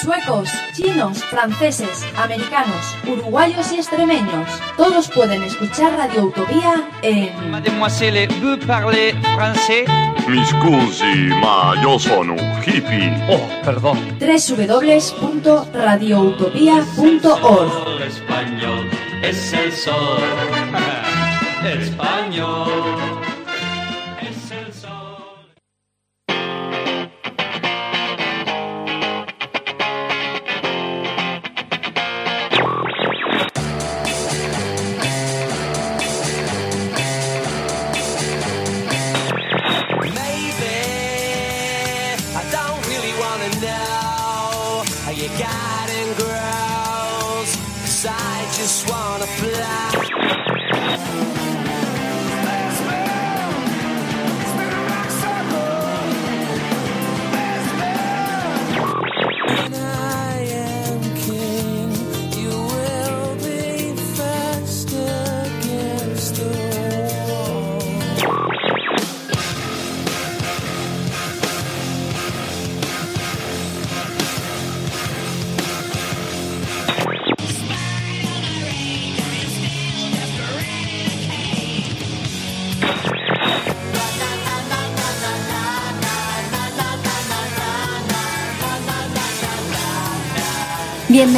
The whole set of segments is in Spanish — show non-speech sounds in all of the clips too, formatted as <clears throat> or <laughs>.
suecos, chinos, franceses, americanos, uruguayos y extremeños. Todos pueden escuchar Radio Utopía en... Mademoiselle, vous parlez français? Mi scusi, ma yo sono hippie. Oh, perdón. www.radioutopía.org Español es el sol. <laughs> Español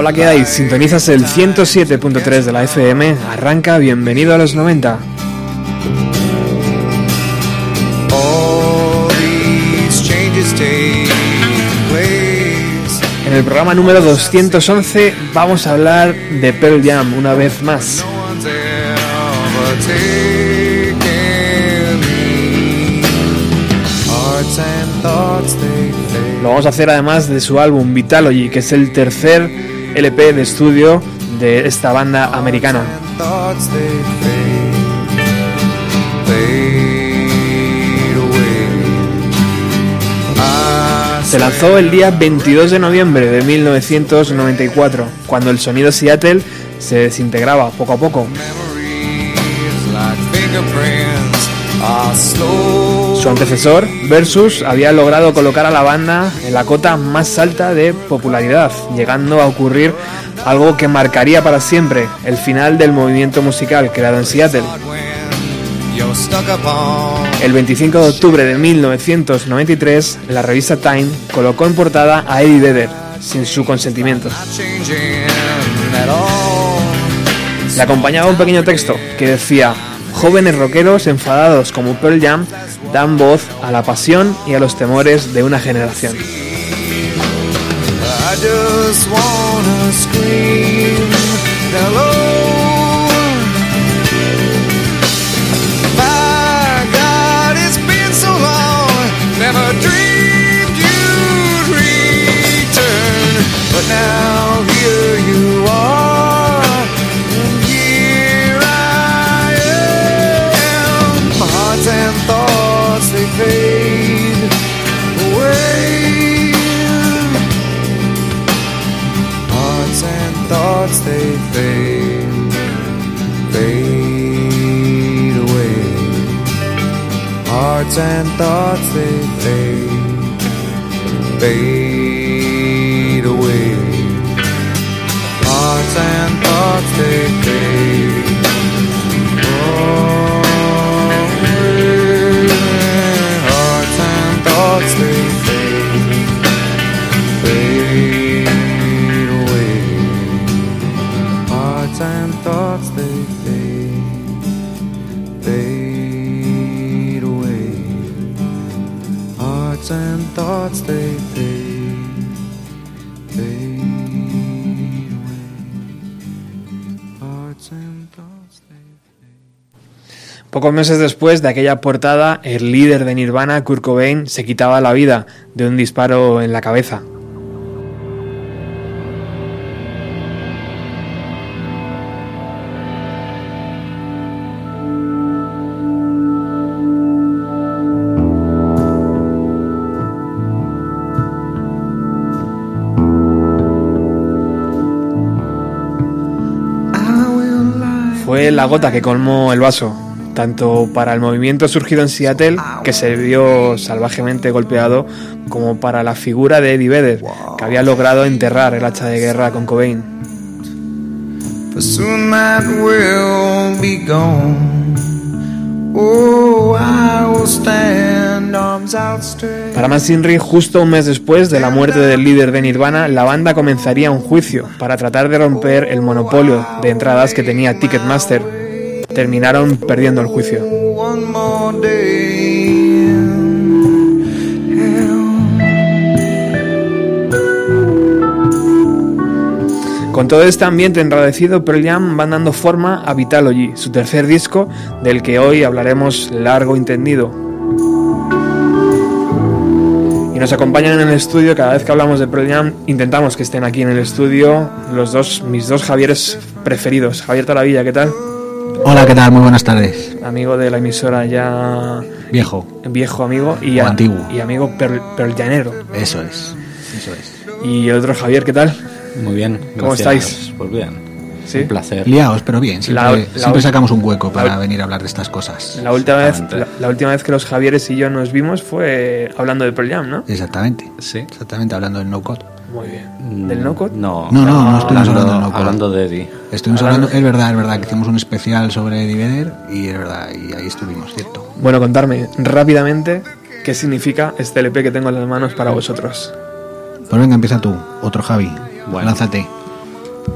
Hola, ¿qué hay? Sintonizas el 107.3 de la FM. Arranca, bienvenido a los 90. All these changes take place. En el programa número 211 vamos a hablar de Pearl Jam una vez más. Lo vamos a hacer además de su álbum Vitalogy, que es el tercer LP de estudio de esta banda americana. Se lanzó el día 22 de noviembre de 1994, cuando el sonido Seattle se desintegraba poco a poco. Su antecesor, Versus, había logrado colocar a la banda en la cota más alta de popularidad, llegando a ocurrir algo que marcaría para siempre el final del movimiento musical creado en Seattle. El 25 de octubre de 1993, la revista Time colocó en portada a Eddie Vedder, sin su consentimiento. Le acompañaba un pequeño texto que decía, jóvenes rockeros enfadados como Pearl Jam dan voz a la pasión y a los temores de una generación. Thoughts they fade, fade away. Hearts and thoughts they fade, fade away. Hearts and thoughts they Pocos meses después de aquella portada, el líder de Nirvana, Kurt Cobain, se quitaba la vida de un disparo en la cabeza. Fue la gota que colmó el vaso, tanto para el movimiento surgido en Seattle, que se vio salvajemente golpeado, como para la figura de Eddie Vedder, que había logrado enterrar el hacha de guerra con Cobain. Oh. Para más Inri, justo un mes después de la muerte del líder de Nirvana, la banda comenzaría un juicio para tratar de romper el monopolio de entradas que tenía Ticketmaster. Terminaron perdiendo el juicio. Con todo este ambiente enradecido, Pearl Jam van dando forma a Vitalogy, su tercer disco, del que hoy hablaremos largo y entendido. Y nos acompañan en el estudio, cada vez que hablamos de Pearl Jam, intentamos que estén aquí en el estudio los dos, mis dos Javieres preferidos. Javier Taravilla, ¿qué tal? Hola, ¿qué tal? Muy buenas tardes. Amigo de la emisora ya Viejo, viejo amigo y, O antiguo. y amigo Pearl Janero. eso es. Eso es. Y el otro Javier, ¿qué tal? Muy bien. ¿Cómo estáis? Pues bien. ¿Sí? Un placer. Liaos, pero bien. Siempre, La- la siempre ul- sacamos un hueco para la- venir a hablar de estas cosas. La última, vez, la, Exactamente. la última vez que los Javieres y yo nos vimos fue hablando de Pearl Jam, ¿no? Exactamente. Sí. Exactamente, hablando del no code. Muy bien. Mm, ¿Del no code? No, No, no, no estuvimos hablando, hablando del no hablando de Eddie. Estuvimos Hablando- hablando, es verdad, es verdad, que hicimos un especial sobre Eddie Vedder y es verdad, y ahí estuvimos, ¿cierto? Bueno, contarme rápidamente qué significa este LP que tengo en las manos para vosotros. Pues venga, empieza tú, otro Javi. Bueno. Lánzate.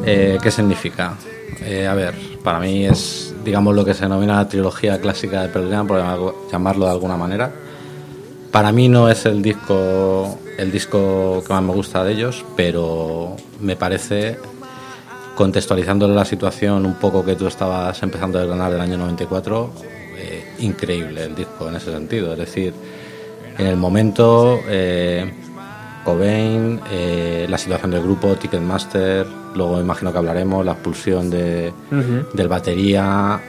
Eh, ¿Qué significa? Eh, a ver, para mí es, digamos, lo que se denomina la trilogía clásica de Pearl Jam, por llamarlo de alguna manera. Para mí no es el disco, el disco que más me gusta de ellos, pero me parece, contextualizándole la situación un poco que tú estabas empezando a desgranar del año 94, eh, increíble el disco en ese sentido. Es decir, en el momento, eh, Cobain, eh, la situación del grupo, Ticketmaster, luego imagino que hablaremos, la expulsión de, Ujú. del batería.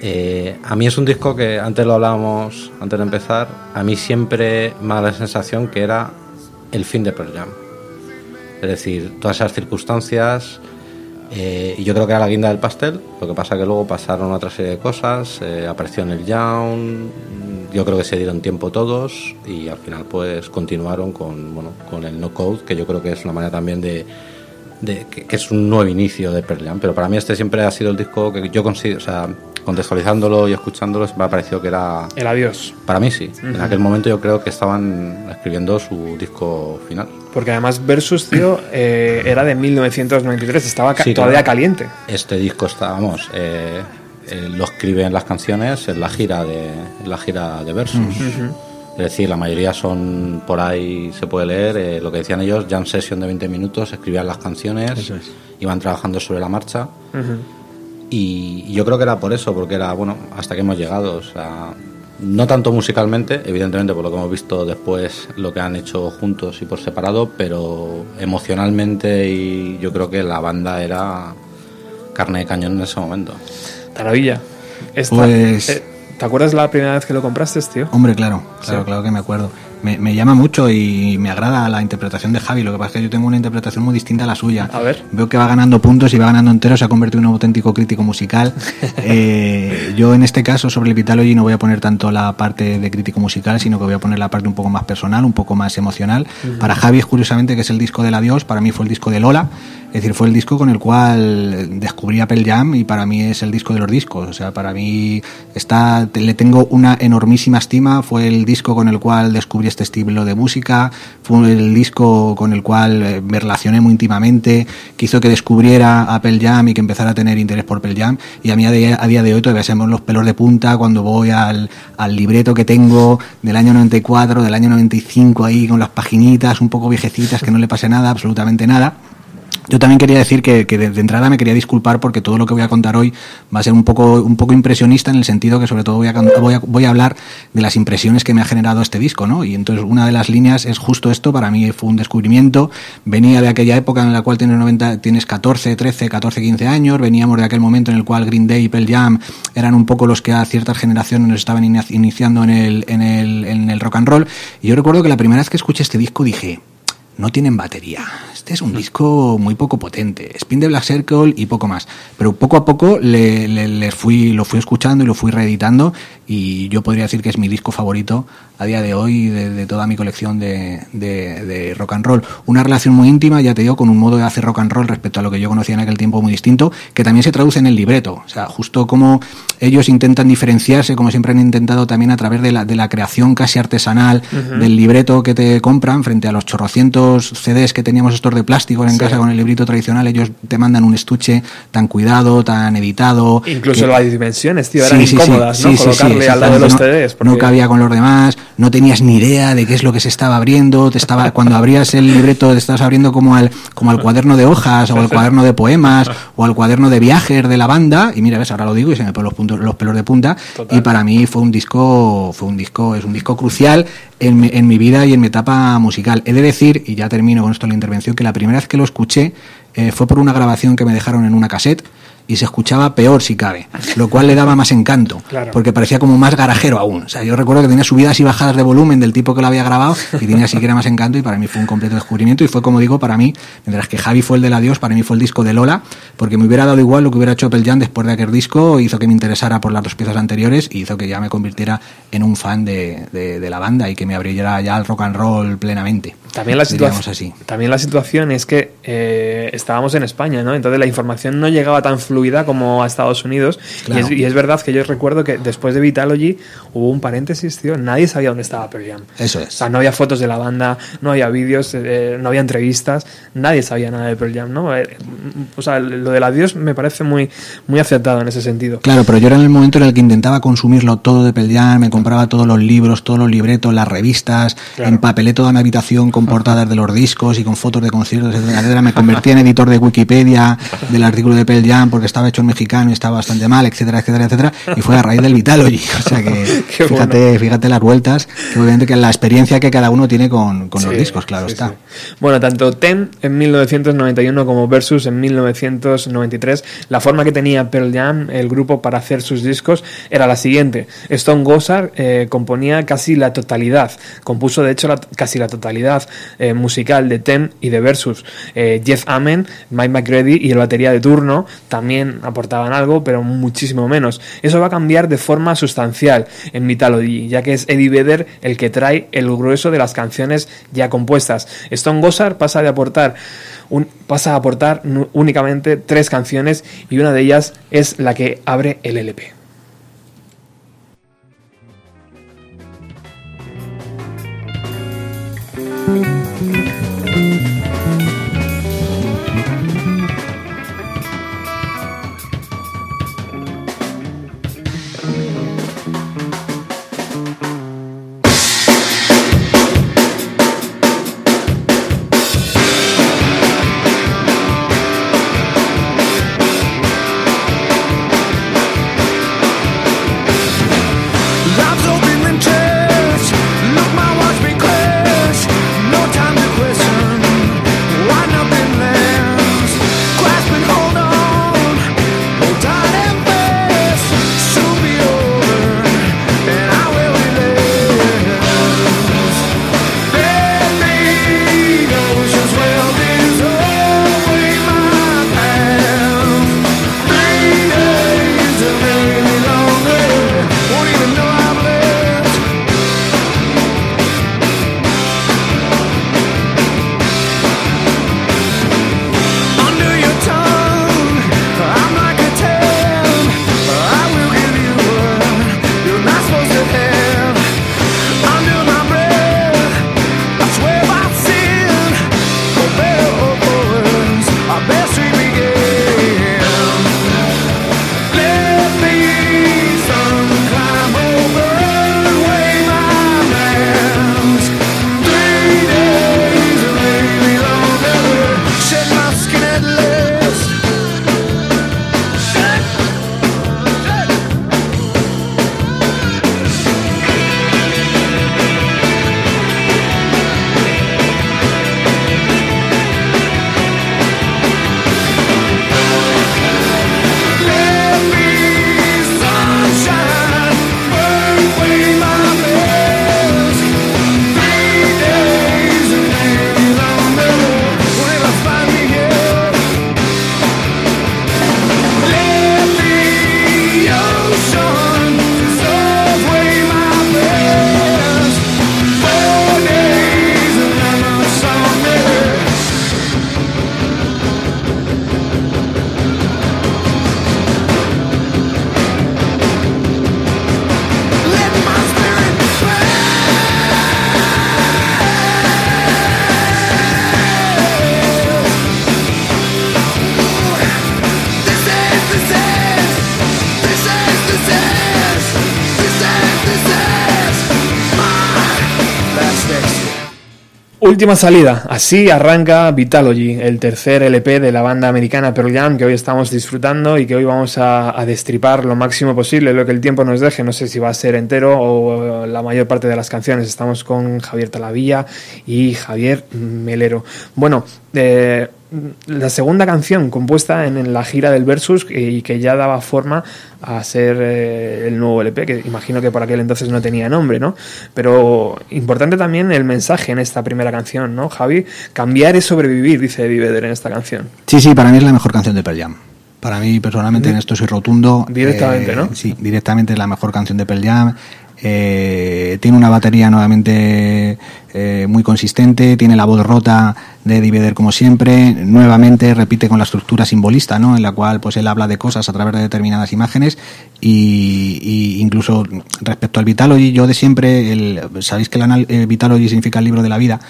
Eh, a mí es un disco que antes lo hablábamos, antes de empezar, a mí siempre me da la sensación que era el fin de Pearl Jam. Es decir, todas esas circunstancias, eh, y yo creo que era la guinda del pastel, lo que pasa que luego pasaron otra serie de cosas, eh, apareció en el Young, yo creo que se dieron tiempo todos y al final pues continuaron con, bueno, con el no code, que yo creo que es una manera también de, que es un nuevo inicio de Pearl Jam, pero para mí este siempre ha sido el disco que yo considero, o sea, contextualizándolo y escuchándolo, me ha parecido que era, El adiós. para mí sí, en aquel momento yo creo que estaban escribiendo su disco final. Porque además Versus, tío, <clears throat> eh, era de 1993, estaba ca- Sí, todavía claro. caliente. Este disco está, vamos, eh, eh, lo escriben las canciones en la gira de en la gira de Versus. Es decir, la mayoría son por ahí se puede leer eh, lo que decían ellos, jam session de 20 minutos, escribían las canciones, es. iban trabajando sobre la marcha Ujú. Y yo creo que era por eso, porque era bueno, hasta que hemos llegado, o sea, no tanto musicalmente, evidentemente por lo que hemos visto después lo que han hecho juntos y por separado, pero emocionalmente y yo creo que la banda era carne de cañón en ese momento. Taravilla. Esta- Pues- eh, ¿Te acuerdas la primera vez que lo compraste, tío? Hombre, claro, claro, Sí. claro que me acuerdo. Me, me llama mucho y me agrada la interpretación de Javi. Lo que pasa es que yo tengo una interpretación muy distinta a la suya. A ver. Veo que va ganando puntos y va ganando enteros, se ha convertido en un auténtico crítico musical. <laughs> Eh, yo en este caso sobre el Vitalogy no voy a poner tanto la parte de crítico musical, sino que voy a poner la parte un poco más personal, un poco más emocional. Para Javi es curiosamente que es el disco del adiós, para mí fue el disco de Lola. Es decir, fue el disco con el cual descubrí Apple Jam y para mí es el disco de los discos. O sea, para mí está, le tengo una enormísima estima. Fue el disco con el cual descubrí este estilo de música. Fue el disco con el cual eh, me relacioné muy íntimamente, que que descubriera Apple Jam y que empezara a tener interés por Apple Jam. Y a mí a día, de hoy todavía se los pelos de punta cuando voy al, al libreto que tengo del año 94, del año 95 ahí con las paginitas un poco viejecitas que no le pase nada, absolutamente nada. Yo también quería decir que, de, entrada me quería disculpar porque todo lo que voy a contar hoy va a ser un poco, un poco impresionista en el sentido que sobre todo voy a, voy a, voy a hablar de las impresiones que me ha generado este disco, ¿no? Y entonces una de las líneas es justo esto, para mí fue un descubrimiento, venía de aquella época en la cual tienes, 90, tienes 14, 13, 14, 15 años, veníamos de aquel momento en el cual Green Day y Pearl Jam eran un poco los que a ciertas generaciones nos estaban inici- iniciando en el, en, el, en el rock and roll. Y yo recuerdo que la primera vez que escuché este disco dije, no tienen batería. Este es un disco muy poco potente. Spin de Black Circle y poco más. Pero poco a poco le, le- les fui, lo fui escuchando y lo fui reeditando. Y yo podría decir que es mi disco favorito a día de hoy de, de toda mi colección de, de- de rock and roll. Una relación muy íntima, ya te digo, con un modo de hacer rock and roll respecto a lo que yo conocía en aquel tiempo muy distinto, que también se traduce en el libreto. O sea, justo como ellos intentan diferenciarse, como siempre han intentado también a través de la, de la creación casi artesanal del libreto que te compran frente a los chorrocientos CDs que teníamos estos de plástico en Sí. casa con el librito tradicional, ellos te mandan un estuche tan cuidado, tan editado. Incluso que- las dimensiones, tío, eran Sí, sí, incómodas, ¿no? Colocarle al lado de los exactamente, CDs. no, porque- no cabía con los demás, no tenías ni idea de qué es lo que se estaba abriendo, te estaba cuando abrías el libreto te estabas abriendo como al como al cuaderno de hojas o al cuaderno de poemas o al cuaderno de viajes de la banda y mira, ves, ahora lo digo y se me ponen los puntos los pelos de punta y para mí fue un disco fue un disco es un disco crucial en mi, en mi vida y en mi etapa musical. He de decir y ya termino con esto la intervención que la primera vez que lo escuché eh, fue por una grabación que me dejaron en una cassette y se escuchaba peor si cabe, lo cual le daba más encanto, Claro. porque parecía como más garajero aún. O sea, yo recuerdo que tenía subidas y bajadas de volumen del tipo que lo había grabado y tenía siquiera más encanto y para mí fue un completo descubrimiento y fue como digo, para mí, mientras que Javi fue el del adiós, para mí fue el disco de Lola, porque me hubiera dado igual lo que hubiera hecho Pearl Jam después de aquel disco, hizo que me interesara por las dos piezas anteriores y hizo que ya me convirtiera en un fan de, de- de la banda y que me abriera ya al rock and roll plenamente. También la, situación, así. también la situación es que eh, estábamos en España, ¿no? Entonces la información no llegaba tan fluida como a Estados Unidos. Claro. Y, es, y es verdad que yo recuerdo que después de Vitalogy hubo un paréntesis, tío. Nadie sabía dónde estaba Pearl Jam. Eso O es. sea, no había fotos de la banda, no había vídeos, eh, no había entrevistas, nadie sabía nada de Pearl Jam, ¿no? Eh, o sea, lo del adiós me parece muy, muy acertado en ese sentido. Claro, pero yo era en el momento en el que intentaba consumirlo todo de Pearl Jam, me compraba todos los libros, todos los libretos, las revistas, Claro. empapelé toda mi habitación con portadas de los discos y con fotos de conciertos, etcétera. Me convertí en editor de Wikipedia del artículo de Pearl Jam porque estaba hecho en mexicano y estaba bastante mal, etcétera, etcétera, etcétera. Y fue a raíz del Vitalogy. O sea que <laughs> Qué fíjate, fíjate las vueltas, que obviamente que la experiencia que cada uno tiene con, con los discos, claro sí, está. sí. Bueno, tanto Ten en 1991 como Versus en 1993, la forma que tenía Pearl Jam, el grupo, para hacer sus discos era la siguiente. Stone Gossard eh, componía casi la totalidad, compuso de hecho la- casi la totalidad eh, musical de Ten y de Versus. Eh, Jeff Amen, Mike McGrady y el batería de turno también aportaban algo, pero muchísimo menos. Eso va a cambiar de forma sustancial en Vitalogy, ya que es Eddie Vedder el que trae el grueso de las canciones ya compuestas. Stone Gossard pasa de aportar un- pasa a aportar únicamente tres canciones y una de ellas es la que abre el LP. Última salida. Así arranca Vitalogy, el tercer LP de la banda americana Pearl Jam que hoy estamos disfrutando y que hoy vamos a, destripar lo máximo posible, lo que el tiempo nos deje. No sé si va a ser entero o la mayor parte de las canciones. Estamos con Javier Talavilla y Javier Melero. Bueno, eh, la segunda canción compuesta en, la gira del Versus y que ya daba forma a ser eh, el nuevo LP, que imagino que por aquel entonces no tenía nombre, ¿no? Pero importante también el mensaje en esta primera canción, ¿no, Javi? Cambiar es sobrevivir, dice Eddie en esta canción. Sí, sí, para mí es la mejor canción de Pearl Jam. Para mí, personalmente, en esto soy rotundo. Directamente, Eh, ¿no? Sí, directamente es la mejor canción de Pearl Jam. Eh, tiene una batería nuevamente eh, muy consistente, tiene la voz rota de Eddie Vedder como siempre, nuevamente repite con la estructura simbolista, ¿no? en la cual pues él habla de cosas a través de determinadas imágenes y, incluso respecto al Vitalogy, yo de siempre, el, sabéis que el anal- eh, Vitalogy significa el libro de la vida,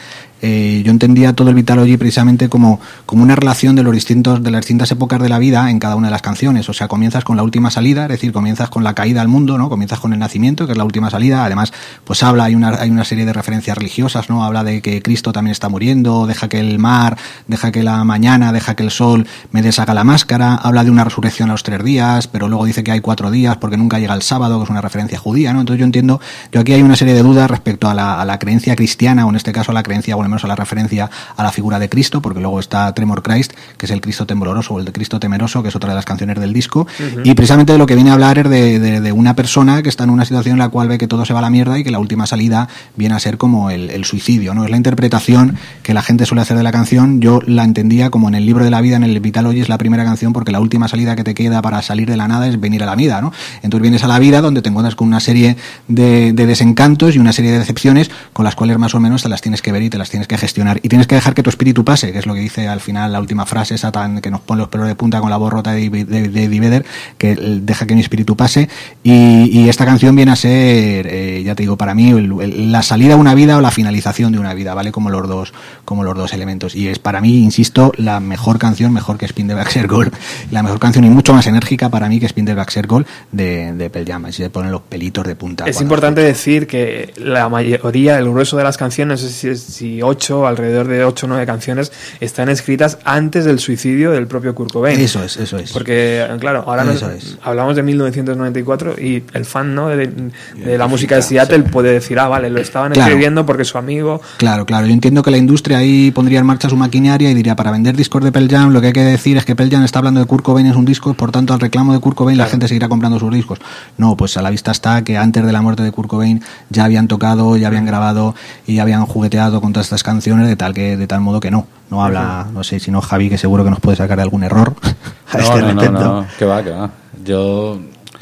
eh, yo entendía todo el Vitalogy precisamente como, como una relación de los distintos de las distintas épocas de la vida en cada una de las canciones. O sea, comienzas con la última salida, es decir, comienzas con la caída al mundo, ¿no? Comienzas con el nacimiento, que es la última salida. Además, pues habla, hay una, hay una serie de referencias religiosas, ¿no? Habla de que Cristo también está muriendo, deja que el mar, deja que la mañana, deja que el sol me deshaga la máscara, habla de una resurrección a los tres días, pero luego dice que hay cuatro días porque nunca llega el sábado, que es una referencia judía, ¿no? Entonces yo entiendo, yo aquí hay una serie de dudas respecto a la, a la creencia cristiana, o en este caso a la creencia, o al menos a la referencia a la figura de Cristo, porque luego está Tremor Christ, que es el Cristo tembloroso, o el de Cristo temeroso, que es otra de las canciones del disco, y precisamente de lo que viene a hablar es de, de- de una persona que está en una situación en la cual ve que todo se va a la mierda y que la última salida viene a ser como el, el suicidio, ¿no? Es la interpretación que la gente suele hacer de la canción, yo la entendía como en el libro de la vida, en el Vitalogy es la primera canción porque la última salida que te queda para salir de la nada es venir a la vida, ¿no? Entonces vienes a la vida donde te encuentras con una serie de, de desencantos y una serie de decepciones con las cuales más o menos te las tienes que ver y te las tienes que gestionar. Y tienes que dejar que tu espíritu pase, que es lo que dice al final la última frase esa tan que nos pone los pelos de punta con la voz rota de, de, de Vedder, que deja que mi espíritu pase. Y, y esta canción viene a ser, eh, ya te digo, para mí el- el- la salida a una vida o la finalización de una vida, ¿vale? Como los dos, como los dos elementos. Y es para mí, insisto, la mejor canción, mejor que Spin the Baxter Gold, <laughs> la mejor canción y mucho más enérgica para mí que Spin the Baxter Gold de, de Pearl Jam. Así se ponen los pelitos de punta. Es importante decir que la mayoría, el grueso de las canciones, si, si ocho, alrededor de ocho o nueve canciones, están escritas antes del suicidio del propio Kurt Cobain. Eso es, eso es. Porque, claro, ahora nos- es. hablamos de 1994 y el fan ¿no? de, de la música de Seattle puede decir, ah, vale, lo estaban Claro. escribiendo porque su amigo... Claro, claro. Yo entiendo que la industria ahí pondría en marcha su maquinaria y diría, para vender discos de Pearl Jam, lo que hay que decir es que Pearl Jam está hablando de Kurt Cobain en un disco, por tanto, al reclamo de Kurt Cobain la gente seguirá comprando sus discos. No, pues a la vista está que antes de la muerte de Kurt Cobain ya habían tocado, ya habían grabado y ya habían jugueteado con todas estas canciones de tal que de tal modo que no. No habla, no sé, si no Javi, que seguro que nos puede sacar de algún error <laughs> a No, este no, no, respecto. no, que va, que va. Yo,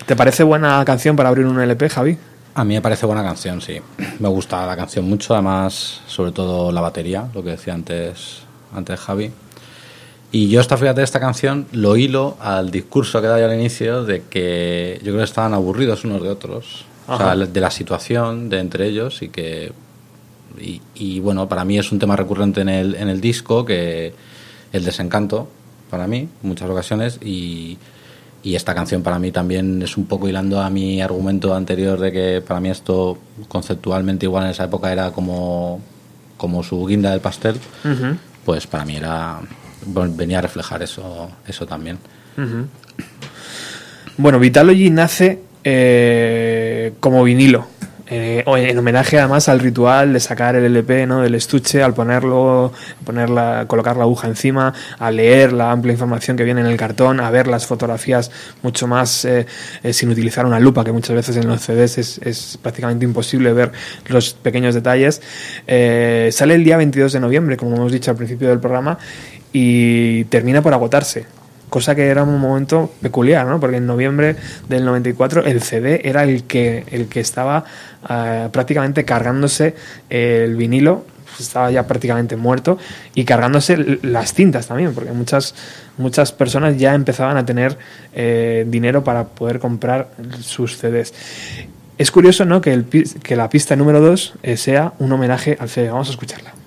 ¿Te parece buena canción para abrir un LP, Javi? a mí me parece buena canción, sí. Me gusta la canción mucho, además, sobre todo la batería, lo que decía antes, antes Javi. Y yo esta, fíjate, esta canción lo hilo al discurso que da yo al inicio de que yo creo que estaban aburridos unos de otros. O sea, Ajá. de la situación de entre ellos y que... Y, y, bueno, para mí es un tema recurrente en el, en el disco, que el desencanto, para mí, en muchas ocasiones, y, y esta canción para mí también es un poco hilando a mi argumento anterior de que para mí esto conceptualmente igual en esa época era como, como su guinda del pastel, pues para mí era bueno, venía a reflejar eso, eso también. Bueno, Vitalogy nace eh, como vinilo. Eh, en homenaje además al ritual de sacar el LP ¿no? del estuche, al ponerlo, ponerla, colocar la aguja encima, a leer la amplia información que viene en el cartón, a ver las fotografías mucho más eh, eh, sin utilizar una lupa, que muchas veces en los CDs es, es prácticamente imposible ver los pequeños detalles. Eh, sale el día 22 de noviembre, como hemos dicho al principio del programa, y termina por agotarse cosa que era un momento peculiar, ¿no? Porque en noviembre del 94 el CD era el que, el que estaba eh, prácticamente cargándose el vinilo, estaba ya prácticamente muerto, y cargándose las cintas también, porque muchas, muchas personas ya empezaban a tener eh, dinero para poder comprar sus CDs. Es curioso, ¿no? Que, el, que la pista número 2 sea un homenaje al CD. Vamos a escucharla.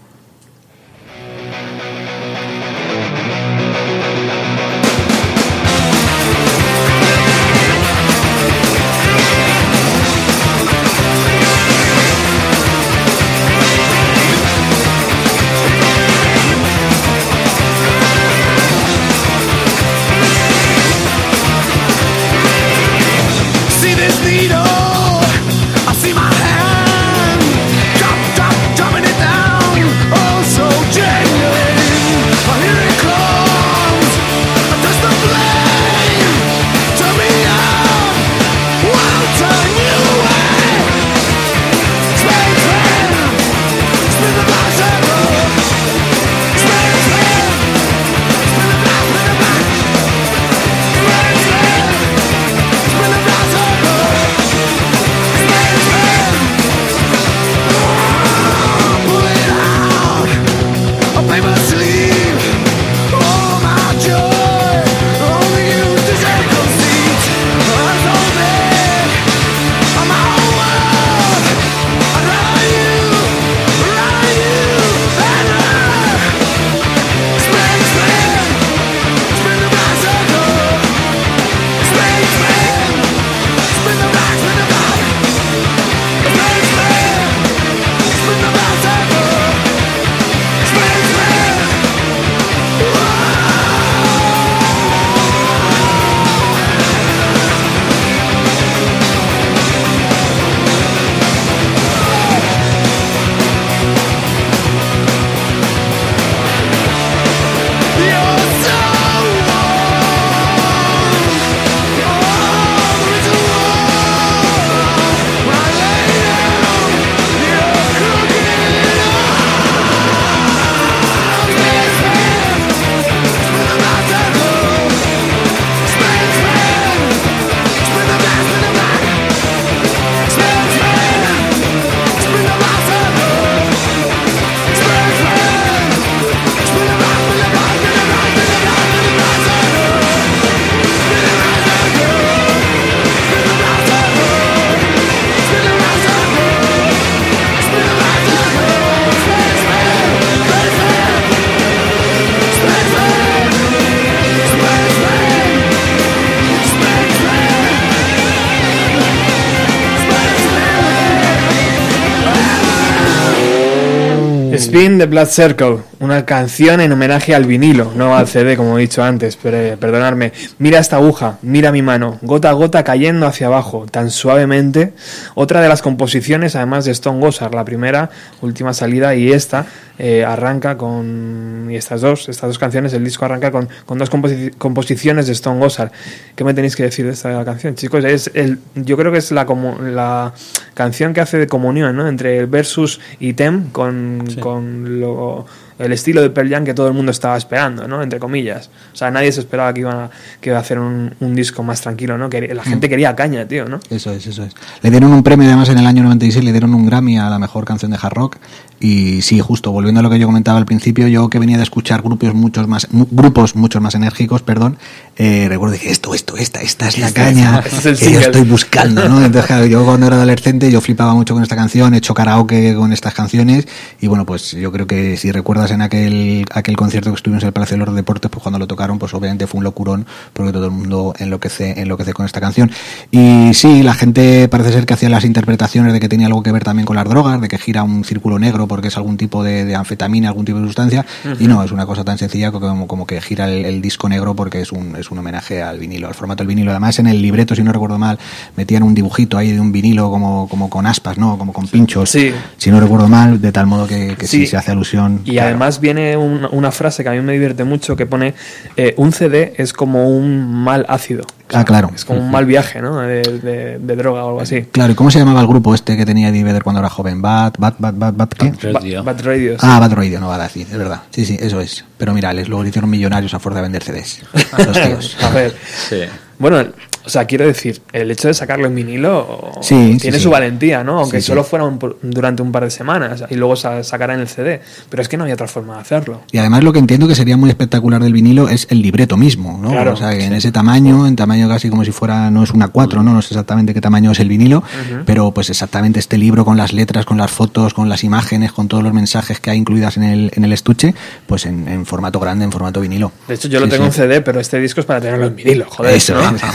Spin the Blood Circle, una canción en homenaje al vinilo, no al CD como he dicho antes, pero eh, perdonadme. Mira esta aguja, mira mi mano, gota a gota cayendo hacia abajo, tan suavemente. Otra de las composiciones, además de Stone Gossard, la primera, última salida, y esta eh, arranca con. Y estas dos, estas dos canciones, el disco arranca con, con dos composi- composiciones de Stone Gossard. ¿Qué me tenéis que decir de esta canción, chicos? Es el, yo creo que es la, comu- la canción que hace de comunión ¿no? entre el Versus y Tem con, con lo, el estilo de Pearl Jam que todo el mundo estaba esperando, ¿no? entre comillas. O sea, nadie se esperaba que iban a, que iba a hacer un, un disco más tranquilo, ¿no? que la gente quería caña, tío, ¿no? Eso es, eso es. Le dieron un premio además en el año 96, le dieron un Grammy a la mejor canción de hard rock. Y sí, justo, volviendo a lo que yo comentaba al principio, yo que venía de escuchar grupos muchos más, grupos muchos más enérgicos, perdón, eh, recuerdo que esto, esto, esta, esta es la Este caña <laughs> es que yo estoy buscando, ¿no? Entonces, claro, yo cuando era adolescente yo flipaba mucho con esta canción, he hecho karaoke con estas canciones y bueno, pues yo creo que si recuerdas en aquel, aquel concierto que estuvimos en el Palacio de los Deportes, pues cuando lo tocaron, pues obviamente fue un locurón porque todo el mundo enloquece, enloquece con esta canción. Y sí, la gente parece ser que hacía las interpretaciones de que tenía algo que ver también con las drogas, de que gira un círculo negro porque es algún tipo de, de anfetamina, algún tipo de sustancia, y no, es una cosa tan sencilla como, como que gira el, el disco negro porque es un, es un homenaje al vinilo, al formato del vinilo. Además, en el libreto, si no recuerdo mal, metían un dibujito ahí de un vinilo como, como con aspas, ¿no? Como con pinchos, Sí. si no recuerdo mal, de tal modo que, que sí. Sí. se hace alusión. Y claro. además viene un- una frase que a mí me divierte mucho que pone eh, un CD es como un mal ácido. Ah, claro. Es como un mal viaje, ¿no? De, de- de droga o algo así. Claro, ¿y cómo se llamaba el grupo este que tenía Eddie Vedder cuando era joven? Bad, Bad, Bad, Bad, Bad, ¿qué? Radio. Bad Radio. sí. Ah, Bad Radio, no Bad Acid, es verdad. Sí, sí, eso es. Pero mira, les luego le hicieron millonarios a fuerza de vender CDs. <laughs> Los tíos. A ver. Sí. Bueno, o sea, quiero decir, el hecho de sacarlo en vinilo Sí, tiene sí, su sí. valentía, ¿no? Aunque solo fuera un durante un par de semanas y luego sa- sacará en el CD. Pero es que no hay otra forma de hacerlo. Y además lo que entiendo que sería muy espectacular del vinilo es el libreto mismo, ¿no? Claro, o sea, que en ese tamaño, en tamaño casi como si fuera, no es una 4, ¿no? No sé exactamente qué tamaño es el vinilo, pero pues exactamente este libro con las letras, con las fotos, con las imágenes, con todos los mensajes que hay incluidas en el, en el estuche, pues en, en formato grande, en formato vinilo. De hecho, yo lo tengo en CD, pero este disco es para tenerlo en vinilo, joder. Eso, ¿no? <laughs> eso.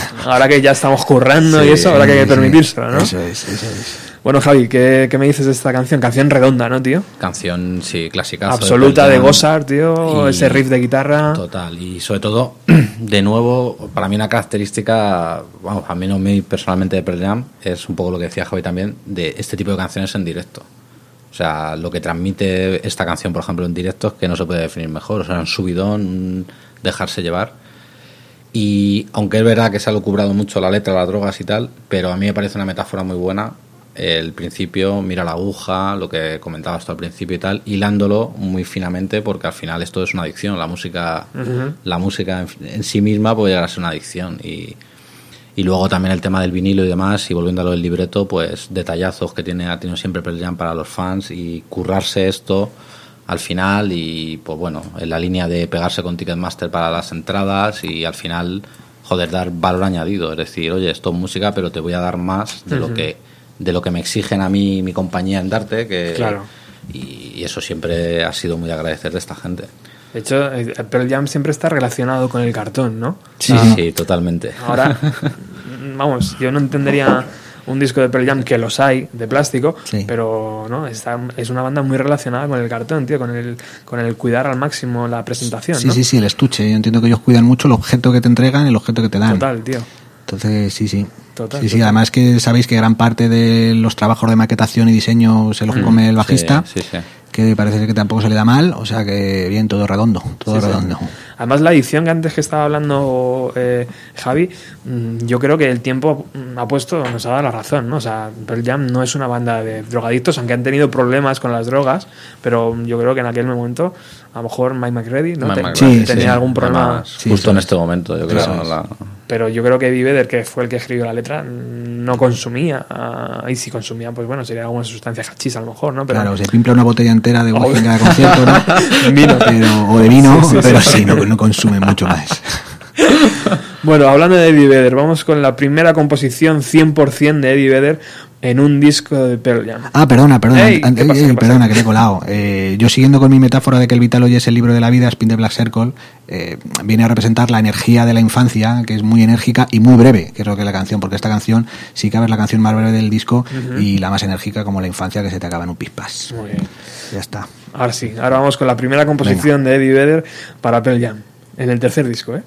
Ahora que ya estamos currando y eso, ahora que hay que Sí, permitírselo, ¿no? Eso es, eso es. Bueno, Javi, ¿qué, qué me dices de esta canción? Canción redonda, ¿no, tío? Canción, sí, clásica. Absoluta de Gossard, tío. Ese riff de guitarra. Total, y sobre todo, <clears throat> de nuevo, para mí una característica, vamos, a mí no me personalmente de Pearl Jam, es un poco lo que decía Javi también, de este tipo de canciones en directo. O sea, lo que transmite esta canción, por ejemplo, en directo es que no se puede definir mejor. O sea, un subidón, un dejarse llevar. Y aunque es verdad que se ha lucubrado mucho la letra, las drogas y tal, pero a mí me parece una metáfora muy buena. El principio, mira la aguja, lo que comentabas tú al principio y tal, hilándolo muy finamente, porque al final esto es una adicción. La música, la música en, en sí misma puede llegar a ser una adicción. Y, y luego también el tema del vinilo y demás, y volviendo a lo del libreto, pues detallazos que tiene, ha tenido siempre Pearl para los fans y currarse esto al final y pues bueno, en la línea de pegarse con Ticketmaster para las entradas y al final, joder, dar valor añadido, es decir, oye, esto es música, pero te voy a dar más de lo que de lo que me exigen a mí mi compañía en darte, que Claro. y, y eso siempre ha sido muy de agradecer de esta gente. De hecho, eh, Pearl Jam siempre está relacionado con el cartón, ¿no? Sí, sí, totalmente. Ahora, <laughs> vamos, yo no entendería un disco de Pearl Jam que los hay de plástico, Sí. pero no está, es una banda muy relacionada con el cartón, tío, con el, con el cuidar al máximo la presentación, Sí, ¿no? sí, sí, el estuche. Yo entiendo que ellos cuidan mucho el objeto que te entregan y el objeto que te dan. Total, tío. Entonces, sí, sí. Total, sí, sí, total. además que sabéis que gran parte de los trabajos de maquetación y diseño se los come el bajista, Sí, sí, sí. Que parece ser que tampoco se le da mal, o sea que bien, todo redondo, todo Sí, sí. redondo. Además, la edición que antes que estaba hablando eh, Javi, mm, yo creo que el tiempo mm, ha puesto, nos ha dado la razón, ¿no? O sea, Pearl Jam no es una banda de drogadictos, aunque han tenido problemas con las drogas, pero yo creo que en aquel momento, a lo mejor Mike McReady ¿no? Mike Te- McReady, tenía sí. algún problema. Además, Sí, justo en es. este momento, yo creo. Pero yo creo que Eddie Vedder, que fue el que escribió la letra, no consumía. y si consumía, pues bueno, sería alguna sustancia hachís a lo mejor, ¿no? Pero Claro, se pimpla una botella entera de whisky en cada concierto, ¿no? <laughs> Vino. Pero- o de vino, Sí, sí, pero sí. sí, no, no consume mucho más. <laughs> Bueno, hablando de Eddie Vedder, vamos con la primera composición 100% de Eddie Vedder. en un disco de Pearl Jam. Ah, perdona, perdona, Ey, an- ¿qué pasa, perdona, que te he colado. Eh, yo siguiendo con mi metáfora de que el Vitalogy es el libro de la vida, Spin the Black Circle, eh, viene a representar la energía de la infancia, que es muy enérgica y muy breve, que es lo que es la canción, porque esta canción sí que es la canción más breve del disco y la más enérgica como la infancia que se te acaba en un pispas. Muy bien. Ya está. Ahora sí, ahora vamos con la primera composición de Eddie Vedder para Pearl Jam, en el tercer disco, ¿eh?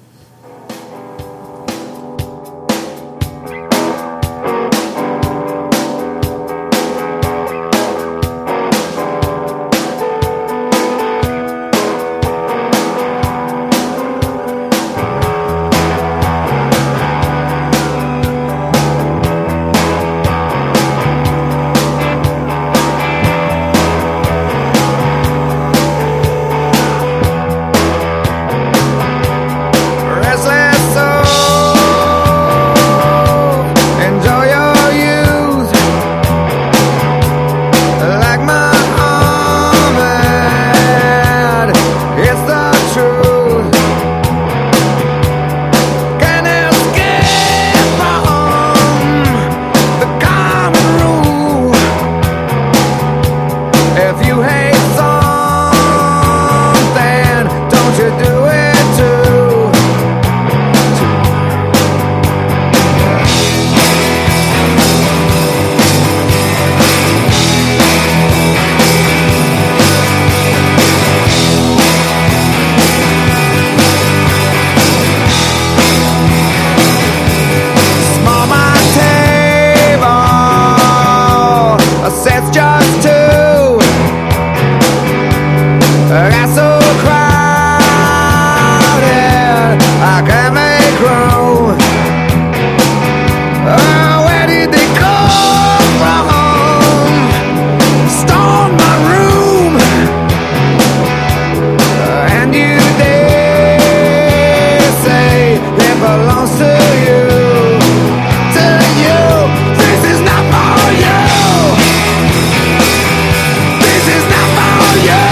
Not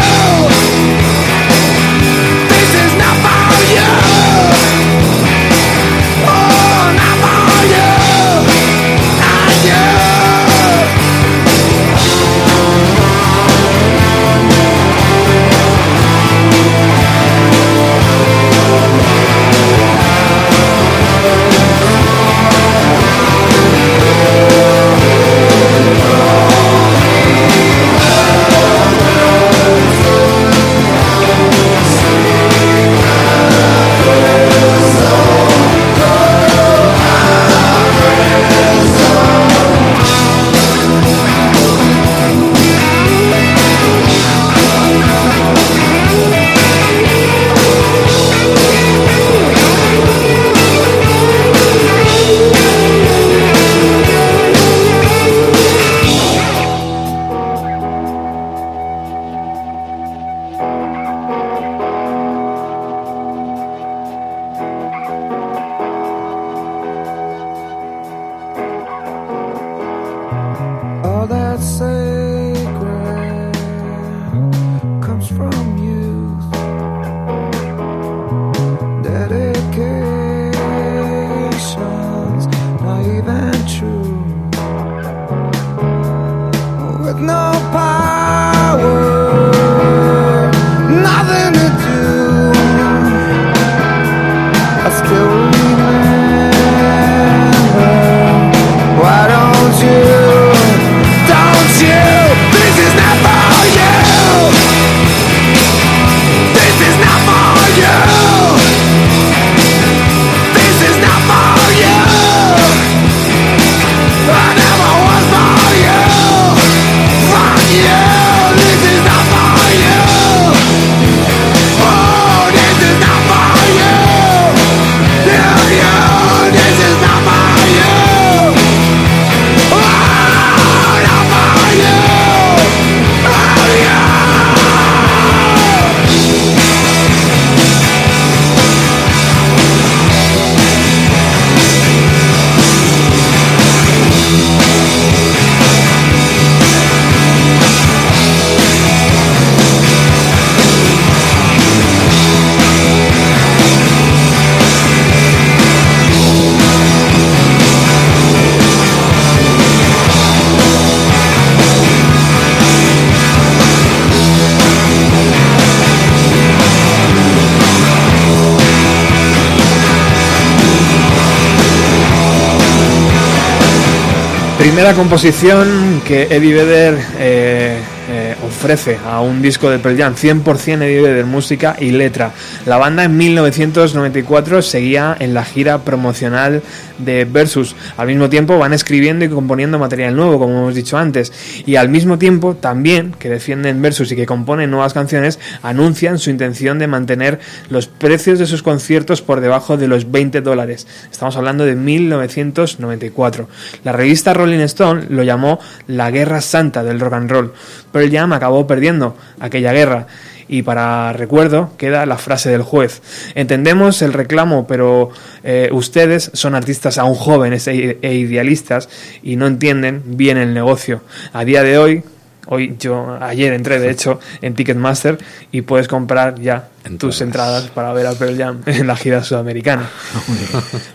primera composición que Eddie Vedder eh, eh, ofrece a un disco de Pearl Jam, 100% Eddie Vedder, música y letra. La banda en 1994 seguía en la gira promocional de Versus. Al mismo tiempo van escribiendo y componiendo material nuevo, como hemos dicho antes. Y al mismo tiempo también, que defienden Versus y que componen nuevas canciones, anuncian su intención de mantener los precios de sus conciertos por debajo de los 20 dólares. Estamos hablando de 1994. La revista Rolling Stone lo llamó la guerra santa del rock and roll. Pearl Jam acabó perdiendo aquella guerra. Y para recuerdo queda la frase del juez. Entendemos el reclamo, pero eh, ustedes son artistas aún jóvenes e, e idealistas y no entienden bien el negocio. A día de hoy, hoy yo ayer entré de hecho en Ticketmaster y puedes comprar ya tus entradas para ver a Pearl Jam <laughs> en la gira sudamericana.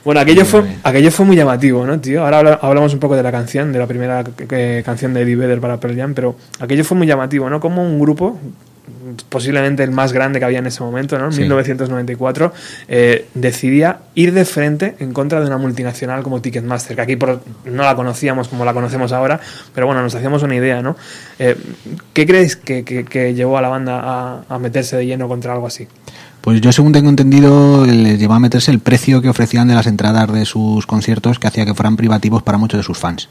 Bueno, aquello fue, aquello fue muy llamativo, ¿no, tío? Ahora habla- hablamos un poco de la canción, de la primera eh, canción de Eddie Vedder para Pearl Jam, pero aquello fue muy llamativo, ¿no? Como un grupo, posiblemente el más grande que había en ese momento, ¿no? En Sí. 1994, eh, decidía ir de frente en contra de una multinacional como Ticketmaster, que aquí por- no la conocíamos como la conocemos ahora, pero bueno, nos hacíamos una idea, ¿no? Eh, ¿Qué creéis que, que- que llevó a la banda a, a meterse de lleno contra algo así? Pues yo, según tengo entendido, les llevó a meterse el precio que ofrecían de las entradas de sus conciertos, que hacía que fueran privativos para muchos de sus fans.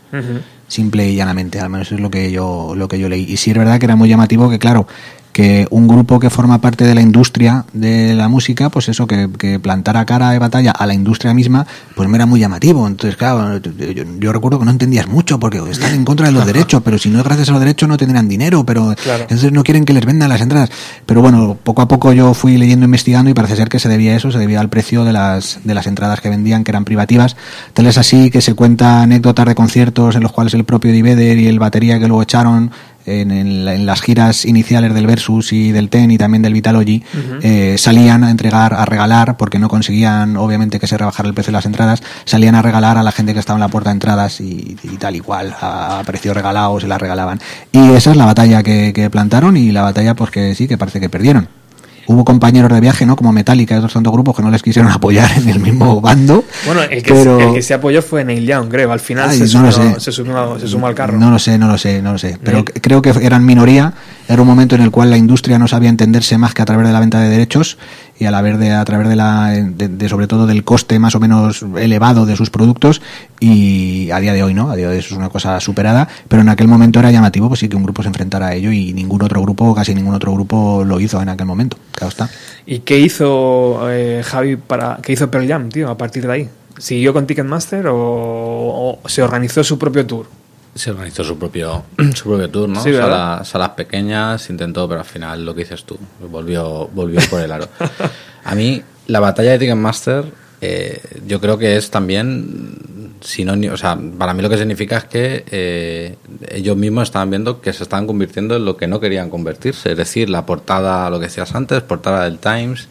Simple y llanamente, al menos es lo que yo, lo que yo leí. Y sí es verdad que era muy llamativo que, claro, que un grupo que forma parte de la industria de la música, pues eso, que, que plantara cara de batalla a la industria misma, pues me era muy llamativo. Entonces, claro, yo, yo recuerdo que no entendías mucho, porque están en contra de los derechos, pero si no es gracias a los derechos no tendrán dinero, pero Claro. entonces no quieren que les vendan las entradas. Pero bueno, poco a poco yo fui leyendo, investigando y parece ser que se debía a eso, se debía al precio de las, de las entradas que vendían, que eran privativas. Tal es así que se cuenta anécdotas de conciertos en los cuales el propio Eddie Vedder y el batería que luego echaron en, en en las giras iniciales del Versus y del Ten y también del Vitalogy eh, salían a entregar, a regalar, porque no conseguían obviamente que se rebajara el precio de las entradas, salían a regalar a la gente que estaba en la puerta de entradas y, y tal y cual, a, a precio regalado se las regalaban. Y esa es la batalla que, que plantaron y la batalla pues que sí, que parece que perdieron. Hubo compañeros de viaje, ¿no? Como Metallica y otros tantos grupos que no les quisieron <laughs> apoyar en el mismo bando. Bueno, el que, pero... el que se apoyó fue Neil Young, creo. Al final Ay, se, no sumó, se, sumó, se sumó al carro. No lo sé, no lo sé, no lo sé. Pero Neil. creo que eran minoría. Era un momento en el cual la industria no sabía entenderse más que a través de la venta de derechos y a, la ver de, a través de la, de, sobre todo del coste más o menos elevado de sus productos. Y a día de hoy, ¿no? A día de hoy eso es una cosa superada. Pero en aquel momento era llamativo, pues sí que un grupo se enfrentara a ello y ningún otro grupo, casi ningún otro grupo lo hizo en aquel momento. Claro está. ¿Y qué hizo eh, Javi para qué hizo Pearl Jam, tío, a partir de ahí? ¿Siguió con Ticketmaster o se organizó su propio tour? Se organizó su propio, <clears throat> su propio tour, ¿no? Salas, pequeñas, intentó, pero al final lo que dices tú, volvió, volvió por el aro. <laughs> A mí, la batalla de Ticketmaster, eh, yo creo que es también sinónimo, o sea, para mí lo que significa es que eh, ellos mismos estaban viendo que se estaban convirtiendo en lo que no querían convertirse, es decir, la portada, lo que decías antes, portada del Times,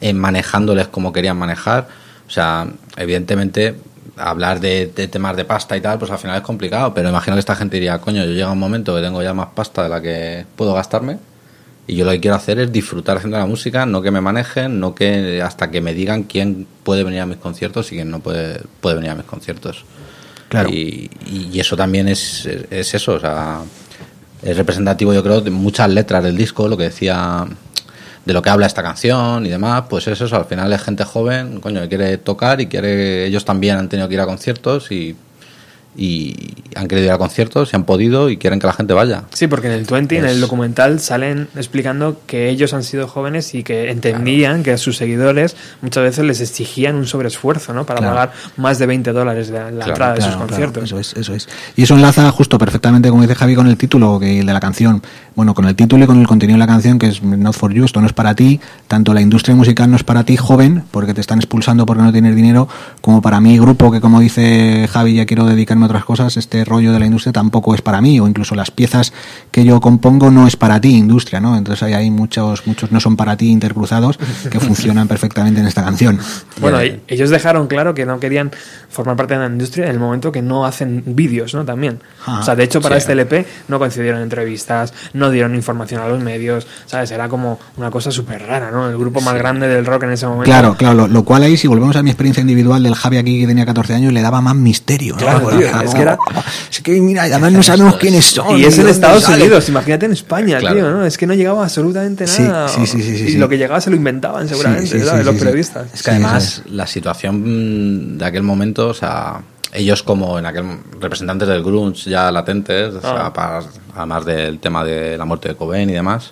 eh, manejándoles como querían manejar, o sea, evidentemente hablar de, de temas de pasta y tal, pues al final es complicado, pero imagino que esta gente diría, coño, yo llega un momento que tengo ya más pasta de la que puedo gastarme y yo lo que quiero hacer es disfrutar haciendo la música, no que me manejen, no que hasta que me digan quién puede venir a mis conciertos y quién no puede, puede venir a mis conciertos. Claro. Y, y- y eso también es, es eso, o sea, es representativo yo creo de muchas letras del disco, lo que decía de lo que habla esta canción y demás, pues es eso, al final es gente joven, coño, que quiere tocar y quiere, ellos también han tenido que ir a conciertos y, y han querido ir a conciertos y han podido y quieren que la gente vaya. Sí, porque en el 20, en el documental, salen explicando que ellos han sido jóvenes y que entendían que a sus seguidores muchas veces les exigían un sobreesfuerzo, ¿no? Para Claro. pagar más de 20 dólares la, la Claro, entrada de sus conciertos. eso es, eso es. Y eso enlaza justo perfectamente, como dice Javi, con el título que, de la canción. Bueno, con el título y con el contenido de la canción, que es Not for You, esto no es para ti. Tanto la industria musical no es para ti, joven, porque te están expulsando porque no tienes dinero, como para mí, grupo, que como dice Javi, ya quiero dedicarme otras cosas, este rollo de la industria tampoco es para mí, o incluso las piezas que yo compongo no es para ti, industria, ¿no? Entonces ahí hay muchos, muchos no son para ti intercruzados que funcionan perfectamente en esta canción. Bueno, Y- ellos dejaron claro que no querían formar parte de la industria en el momento que no hacen vídeos, ¿no? También. Ah, o sea, de hecho, para sí. este LP no concedieron entrevistas, no dieron información a los medios, ¿sabes? Era como una cosa súper rara, ¿no? El grupo más grande del rock en ese momento. Claro, claro, lo, lo cual ahí, si volvemos a mi experiencia individual del Javi aquí que tenía 14 años, le daba más misterio. ¿no? Claro, tío. Es que era... Es que mira, además no sabemos quiénes son. Y es en Estados salen. Unidos, imagínate en España, Claro. tío, ¿no? Es que no llegaba absolutamente nada. sí, sí, sí, sí, y sí. lo que llegaba se lo inventaban seguramente, sí, sí, ¿sabes? sí, Los sí. periodistas. Es que Sí, además la situación de aquel momento, o sea, ellos como en aquel representantes del grunge ya latentes, o sea, Ah. para- además del tema de la muerte de Cobain y demás,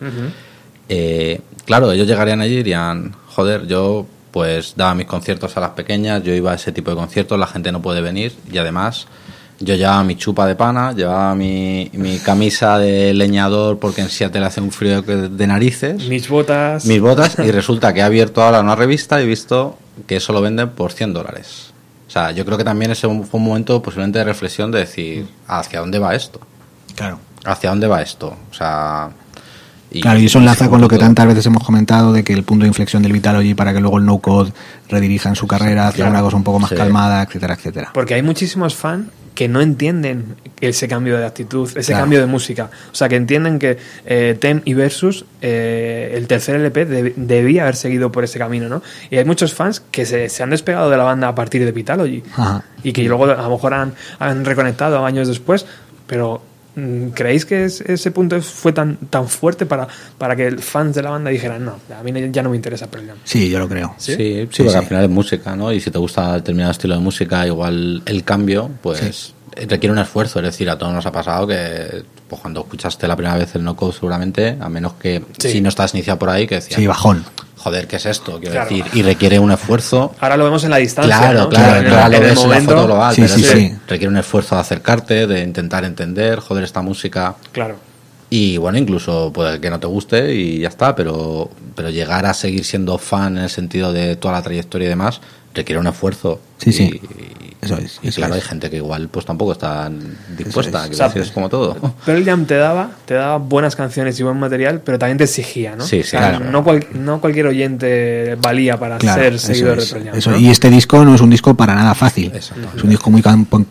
eh, claro, ellos llegarían allí y dirían, joder, yo pues daba mis conciertos a las pequeñas, yo iba a ese tipo de conciertos, la gente no puede venir y además yo llevaba mi chupa de pana, llevaba mi, mi camisa de leñador porque en Seattle hace un frío de narices Mis botas. mis botas y resulta que he abierto ahora una revista y he visto que eso lo venden por 100 dólares. O sea, yo creo que también ese fue un momento posiblemente de reflexión de decir, ¿hacia dónde va esto? Claro. ¿Hacia dónde va esto? O sea... Claro, y eso enlaza con lo que todo. tantas veces hemos comentado de que el punto de inflexión del Vitalogy para que luego el no-code redirija en su carrera hacia Claro. una cosa un poco más Sí. calmada, etcétera, etcétera. Porque hay muchísimos fans que no entienden ese cambio de actitud, ese Claro. cambio de música. O sea, que entienden que eh, Tem y Versus, eh, el tercer LP, deb- debía haber seguido por ese camino, ¿no? Y hay muchos fans que se, se han despegado de la banda a partir de Vitalogy. Ajá. Y que luego a lo mejor han, han reconectado años después, pero ¿creéis que es- ese punto fue tan, tan fuerte para, para que el fans de la banda dijeran, no, a mí ya no me interesa Pearl Jam"? Sí, yo lo creo. Sí, ¿Sí? sí, Sí, porque sí. al final es música, ¿no? Y si te gusta determinado estilo de música, igual el cambio, pues requiere un esfuerzo. Es decir, a todos nos ha pasado que pues, cuando escuchaste la primera vez el no code, seguramente, a menos que Sí. si no estás iniciado por ahí, que decías, Sí, bajón. joder, ¿qué es esto? Quiero Claro. decir, y requiere un esfuerzo Ahora lo vemos en la distancia. Claro, ¿no? claro, En el- claro, lo ves en la momento- foto global, Sí, pero sí, sí. requiere un esfuerzo de acercarte, de intentar entender, joder, esta música. Claro. Y bueno, incluso puede que no te guste y ya está, pero, pero llegar a seguir siendo fan en el sentido de toda la trayectoria y demás requiere un esfuerzo. Sí, y, sí. Eso es, Y eso claro, es. hay gente que igual pues tampoco está dispuesta, es. quiero O sea, decir, es como todo. Pearl Jam te daba, te daba buenas canciones y buen material, pero también te exigía, ¿no? Sí, O sí, sea, claro. no, cual- no cualquier oyente valía para Claro, ser seguidor es, de Pearl Jam. eso. ¿no? Y este disco no es un disco para nada fácil. Exacto. Es un disco muy,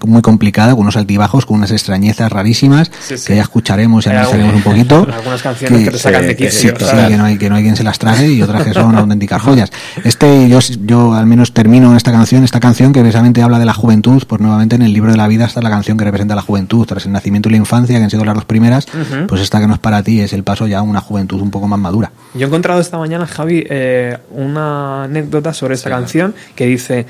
muy complicado, con unos altibajos, con unas extrañezas rarísimas, Sí, sí. que ya escucharemos y analizaremos un poquito. <laughs> algunas canciones que te sacan de que, quicio, sí, que que no hay, que no hay quien se las trague y otras que son <laughs> auténticas joyas. Este, yo, yo al menos termino esta canción, esta canción que precisamente habla de la juventud, pues nuevamente en el libro de la vida está la canción que representa la juventud, tras el nacimiento y la infancia, que han sido las dos primeras, Ujú. pues esta que no es para ti, es el paso ya a una juventud un poco más madura. Yo he encontrado esta mañana, Javi, eh, una anécdota sobre esta canción que dice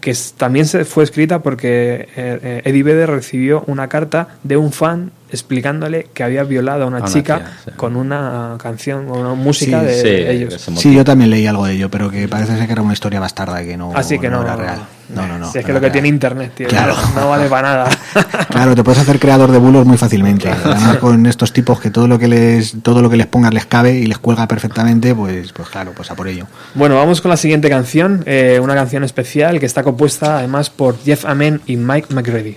que también se fue escrita porque eh, eh, Eddie Vedder recibió una carta de un fan explicándole que había violado a una A una chica tía, sí. con una canción o una música Sí, de Sí, ellos. Sí, yo también leí algo de ello, pero que parece ser que era una historia bastarda y que no, Así que no, era real. No, no, no. Si es que no lo que tiene internet, tío, Claro. no vale para nada. <laughs> Claro, te puedes hacer creador de bulos muy fácilmente. Además <laughs> con estos tipos que todo lo que les todo lo que les pongas les cabe y les cuelga perfectamente, pues pues claro, pues a por ello. Bueno, vamos con la siguiente canción, eh, una canción especial que está compuesta además por Jeff Amen y Mike McReady.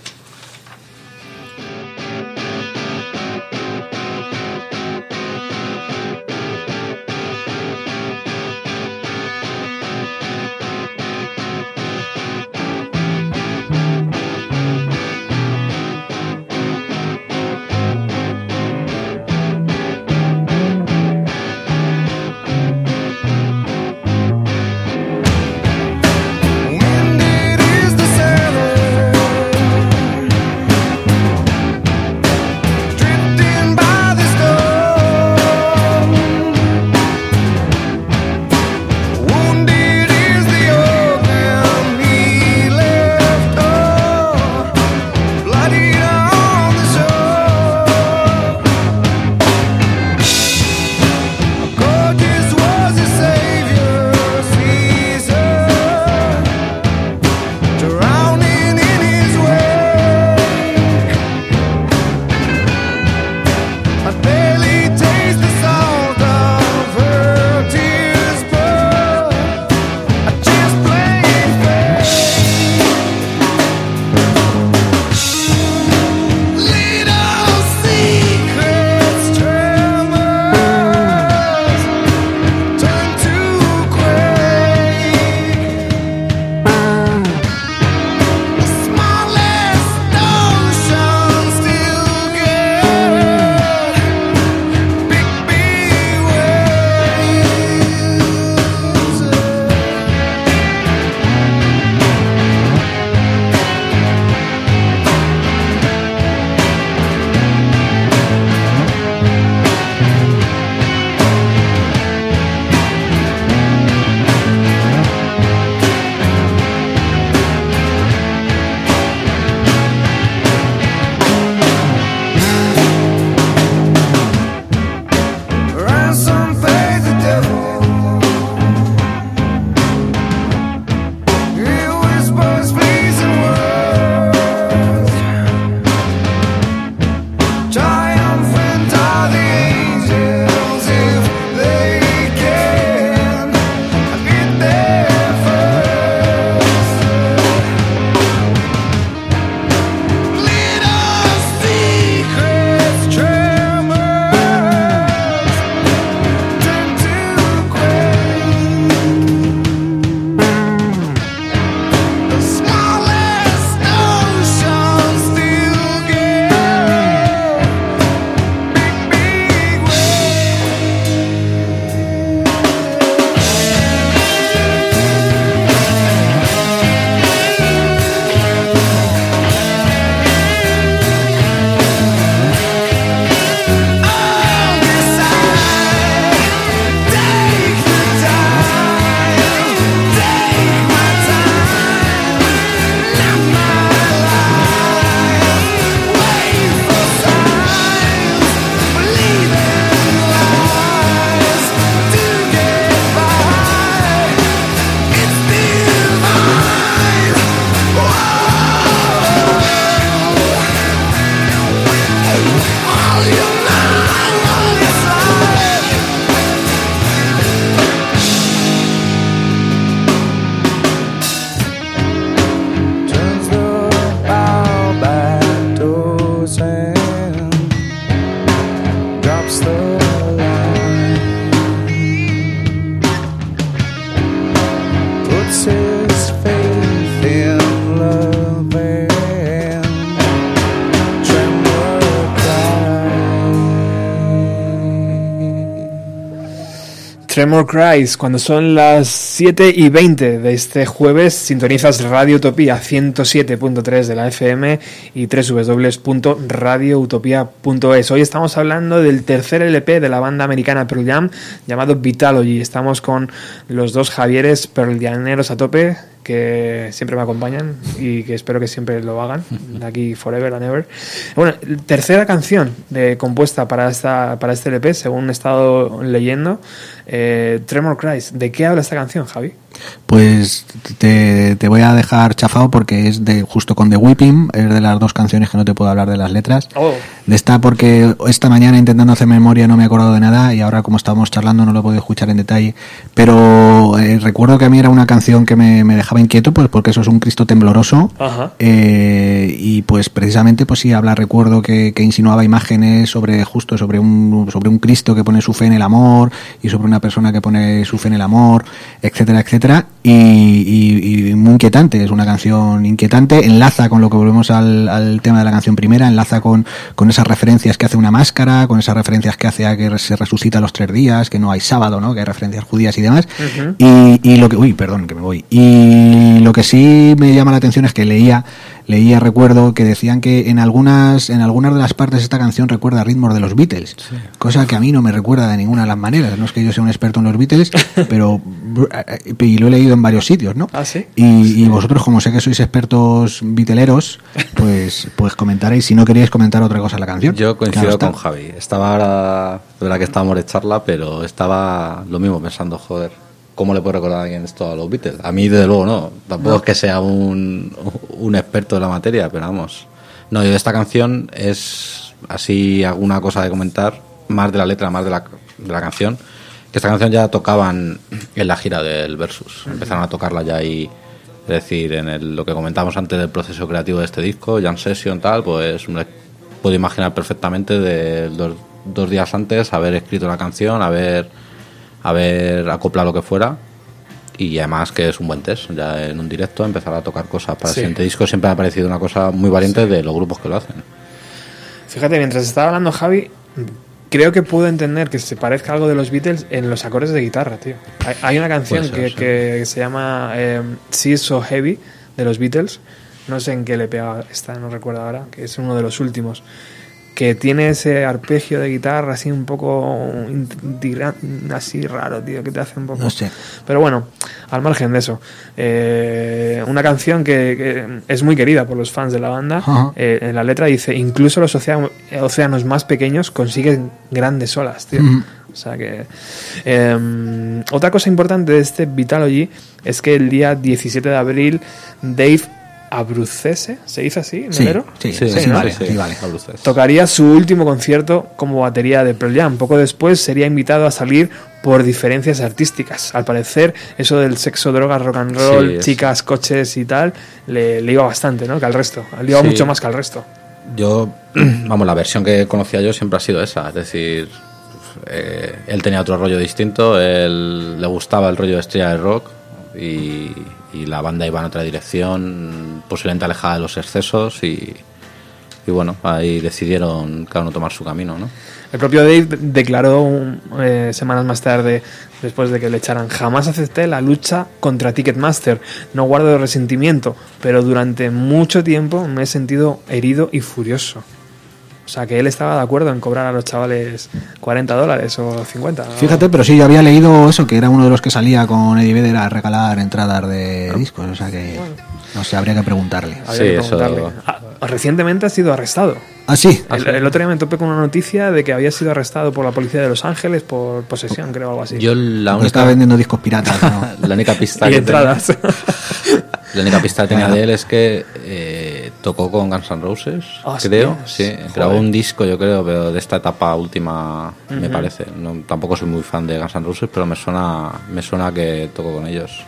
Tremor Cries, cuando son las 7 y 20 de este jueves, sintonizas Radio Utopía 107.3 de la FM y www.radioutopía.es. Hoy estamos hablando del tercer LP de la banda americana Pearl Jam llamado Vitalogy. Estamos con los dos Javieres Pearl a tope que siempre me acompañan y que espero que siempre lo hagan, de aquí forever and ever. Bueno, tercera canción de, compuesta para, esta, para este LP, según he estado leyendo, eh, Tremor Cries. ¿De qué habla esta canción, Javi? Pues te, te, voy a dejar chafado porque es de justo con The Whipping, es de las dos canciones que no te puedo hablar de las letras. Oh. De esta porque esta mañana intentando hacer memoria no me he acordado de nada y ahora como estábamos charlando no lo he podido escuchar en detalle. Pero eh, recuerdo que a mí era una canción que me, me, dejaba inquieto pues porque eso es un Cristo tembloroso. Eh, y pues precisamente pues sí habla, recuerdo que, que, insinuaba imágenes sobre justo sobre un, sobre un Cristo que pone su fe en el amor y sobre una persona que pone su fe en el amor, etcétera, etcétera y, muy inquietante, es una canción inquietante, enlaza con lo que volvemos al, tema de la canción primera, enlaza con, con esas referencias que hace una máscara, con esas referencias que hace a que se resucita los tres días, que no hay sábado, ¿no? que hay referencias judías y demás. y, y lo que, uy, perdón, que me voy. Y lo que sí me llama la atención es que leía leía recuerdo que decían que en algunas en algunas de las partes esta canción recuerda ritmos de los Beatles cosa que a mí no me recuerda de ninguna de las maneras. No es que yo sea un experto en los Beatles <laughs> pero y lo he leído en varios sitios no ¿Ah, sí? y, vosotros como sé que sois expertos viteleros pues <laughs> pues comentaréis si no queríais comentar otra cosa en la canción. Yo coincido con Javi. Estaba ahora de verdad que estábamos de charla pero estaba lo mismo pensando joder ¿Cómo le puede recordar a alguien esto a los Beatles? A mí, desde luego, no. Tampoco es que sea un, un experto de la materia, pero vamos. No, yo de esta canción es así alguna cosa de comentar, más de la letra, más de la, de la canción. Que esta canción ya tocaban en la gira del Versus. Empezaron a tocarla ya ahí. Es decir, en el, lo que comentábamos antes del proceso creativo de este disco, Jam Session, tal, pues me puedo imaginar perfectamente de dos, dos días antes haber escrito la canción, haber haber acoplado lo que fuera y además que es un buen test. Ya en un directo empezar a tocar cosas para el siguiente disco siempre ha parecido una cosa muy valiente de los grupos que lo hacen. Fíjate, mientras estaba hablando Javi, creo que puedo entender que se parezca algo de los Beatles en los acordes de guitarra, tío. Hay, una canción que, se llama eh, See So Heavy de los Beatles. No sé en qué le pega esta, no recuerdo ahora, que es uno de los últimos que tiene ese arpegio de guitarra así un poco así raro, tío, que te hace un poco... No sé. Pero bueno, al margen de eso, eh, una canción que, es muy querida por los fans de la banda, eh, en la letra dice, incluso los océanos, más pequeños consiguen grandes olas, tío. O sea que... Em, otra cosa importante de este Vitalogy es que el día 17 de abril Dave Abrucese, ¿se dice así? Sí, sí, sí, sí, vale, Tocaría su último concierto como batería de Pearl Jam. Poco después sería invitado a salir por diferencias artísticas. Al parecer, eso del sexo, drogas, rock and roll, chicas, coches y tal, le, iba bastante, ¿no? Que al resto. Le iba mucho más que al resto. Yo, <clears throat> vamos, la versión que conocía yo siempre ha sido esa. Es decir, eh, él tenía otro rollo distinto, él le gustaba el rollo de estrella de rock y y la banda iba en otra dirección, posiblemente alejada de los excesos y, y bueno, ahí decidieron cada uno tomar su camino, ¿no? El propio Dave declaró eh, semanas más tarde, después de que le echaran, jamás acepté la lucha contra Ticketmaster, no guardo resentimiento, pero durante mucho tiempo me he sentido herido y furioso. O sea, que él estaba de acuerdo en cobrar a los chavales 40 dólares o 50. Fíjate, pero sí, yo había leído eso, que era uno de los que salía con Eddie Vedder a regalar entradas de discos. O sea que, no sé, habría que preguntarle. sí, Eso... Ah, recientemente ha sido arrestado. Ah, sí. El, otro día me topé con una noticia de que había sido arrestado por la policía de Los Ángeles por posesión, creo, algo así. Yo la única... Estaba vendiendo discos piratas, ¿no? <laughs> la única pista y entradas. <laughs> La única pista que tenía de él es que eh, tocó con Guns N' Roses, creo. Sí, grabó un disco, yo creo, pero de esta etapa última, me parece. No, tampoco soy muy fan de Guns N' Roses, pero me suena, me suena que tocó con ellos.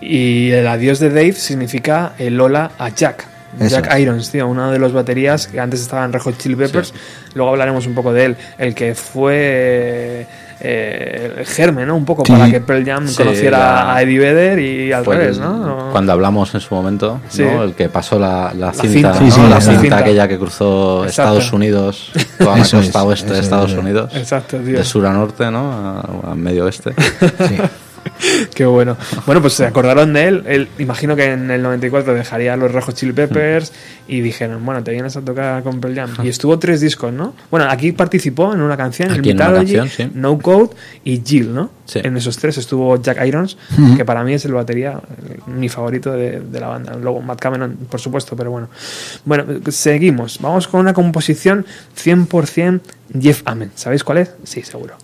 Y el adiós de Dave significa el hola a Jack. Jack Irons, tío, una de los baterías que antes estaba en Red Hot Chili Peppers. Luego hablaremos un poco de él. El que fue eh, el germen, ¿no? Un poco Sí. para que Pearl Jam Sí, conociera la- a Eddie Vedder y al revés, ¿no? Cuando hablamos en su momento, Sí. ¿no? el que pasó la, la cinta, cinta, ¿no? Sí, sí, la la cinta, cinta. aquella que cruzó Exacto. Estados Unidos, toda la costa es, oeste de Estados es. Unidos, Exacto, tío. de sur a norte, ¿no? a, a medio oeste. <laughs> <laughs> Qué bueno. Bueno, pues se acordaron de él. él. Imagino que en el 94 dejaría los Rojos Chili Peppers y dijeron, bueno, te vienes a tocar con Pearl Jam. Y estuvo tres discos, ¿no? Bueno, aquí participó en una canción, Aquí el en una sí. No Code y Jill, ¿no? Sí. En esos tres estuvo Jack Irons, que para mí es el batería, eh, mi favorito de, de la banda. Luego Matt Cameron, por supuesto, pero bueno. Bueno, seguimos. Vamos con una composición 100% Jeff Amen. ¿Sabéis cuál es? Sí, seguro.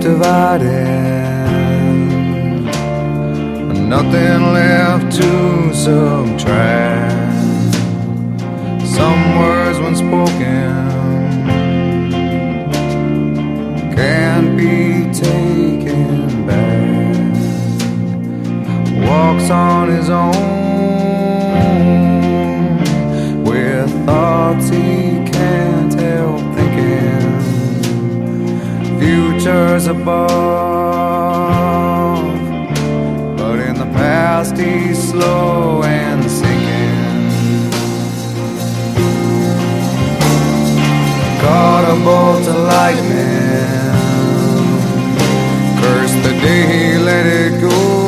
Divided, nothing left to subtract. Some words when spoken can't be taken back. Walks on his own futures above. But in the past, he's slow and sinking. Caught a bolt of lightning. Curse the day he let it go.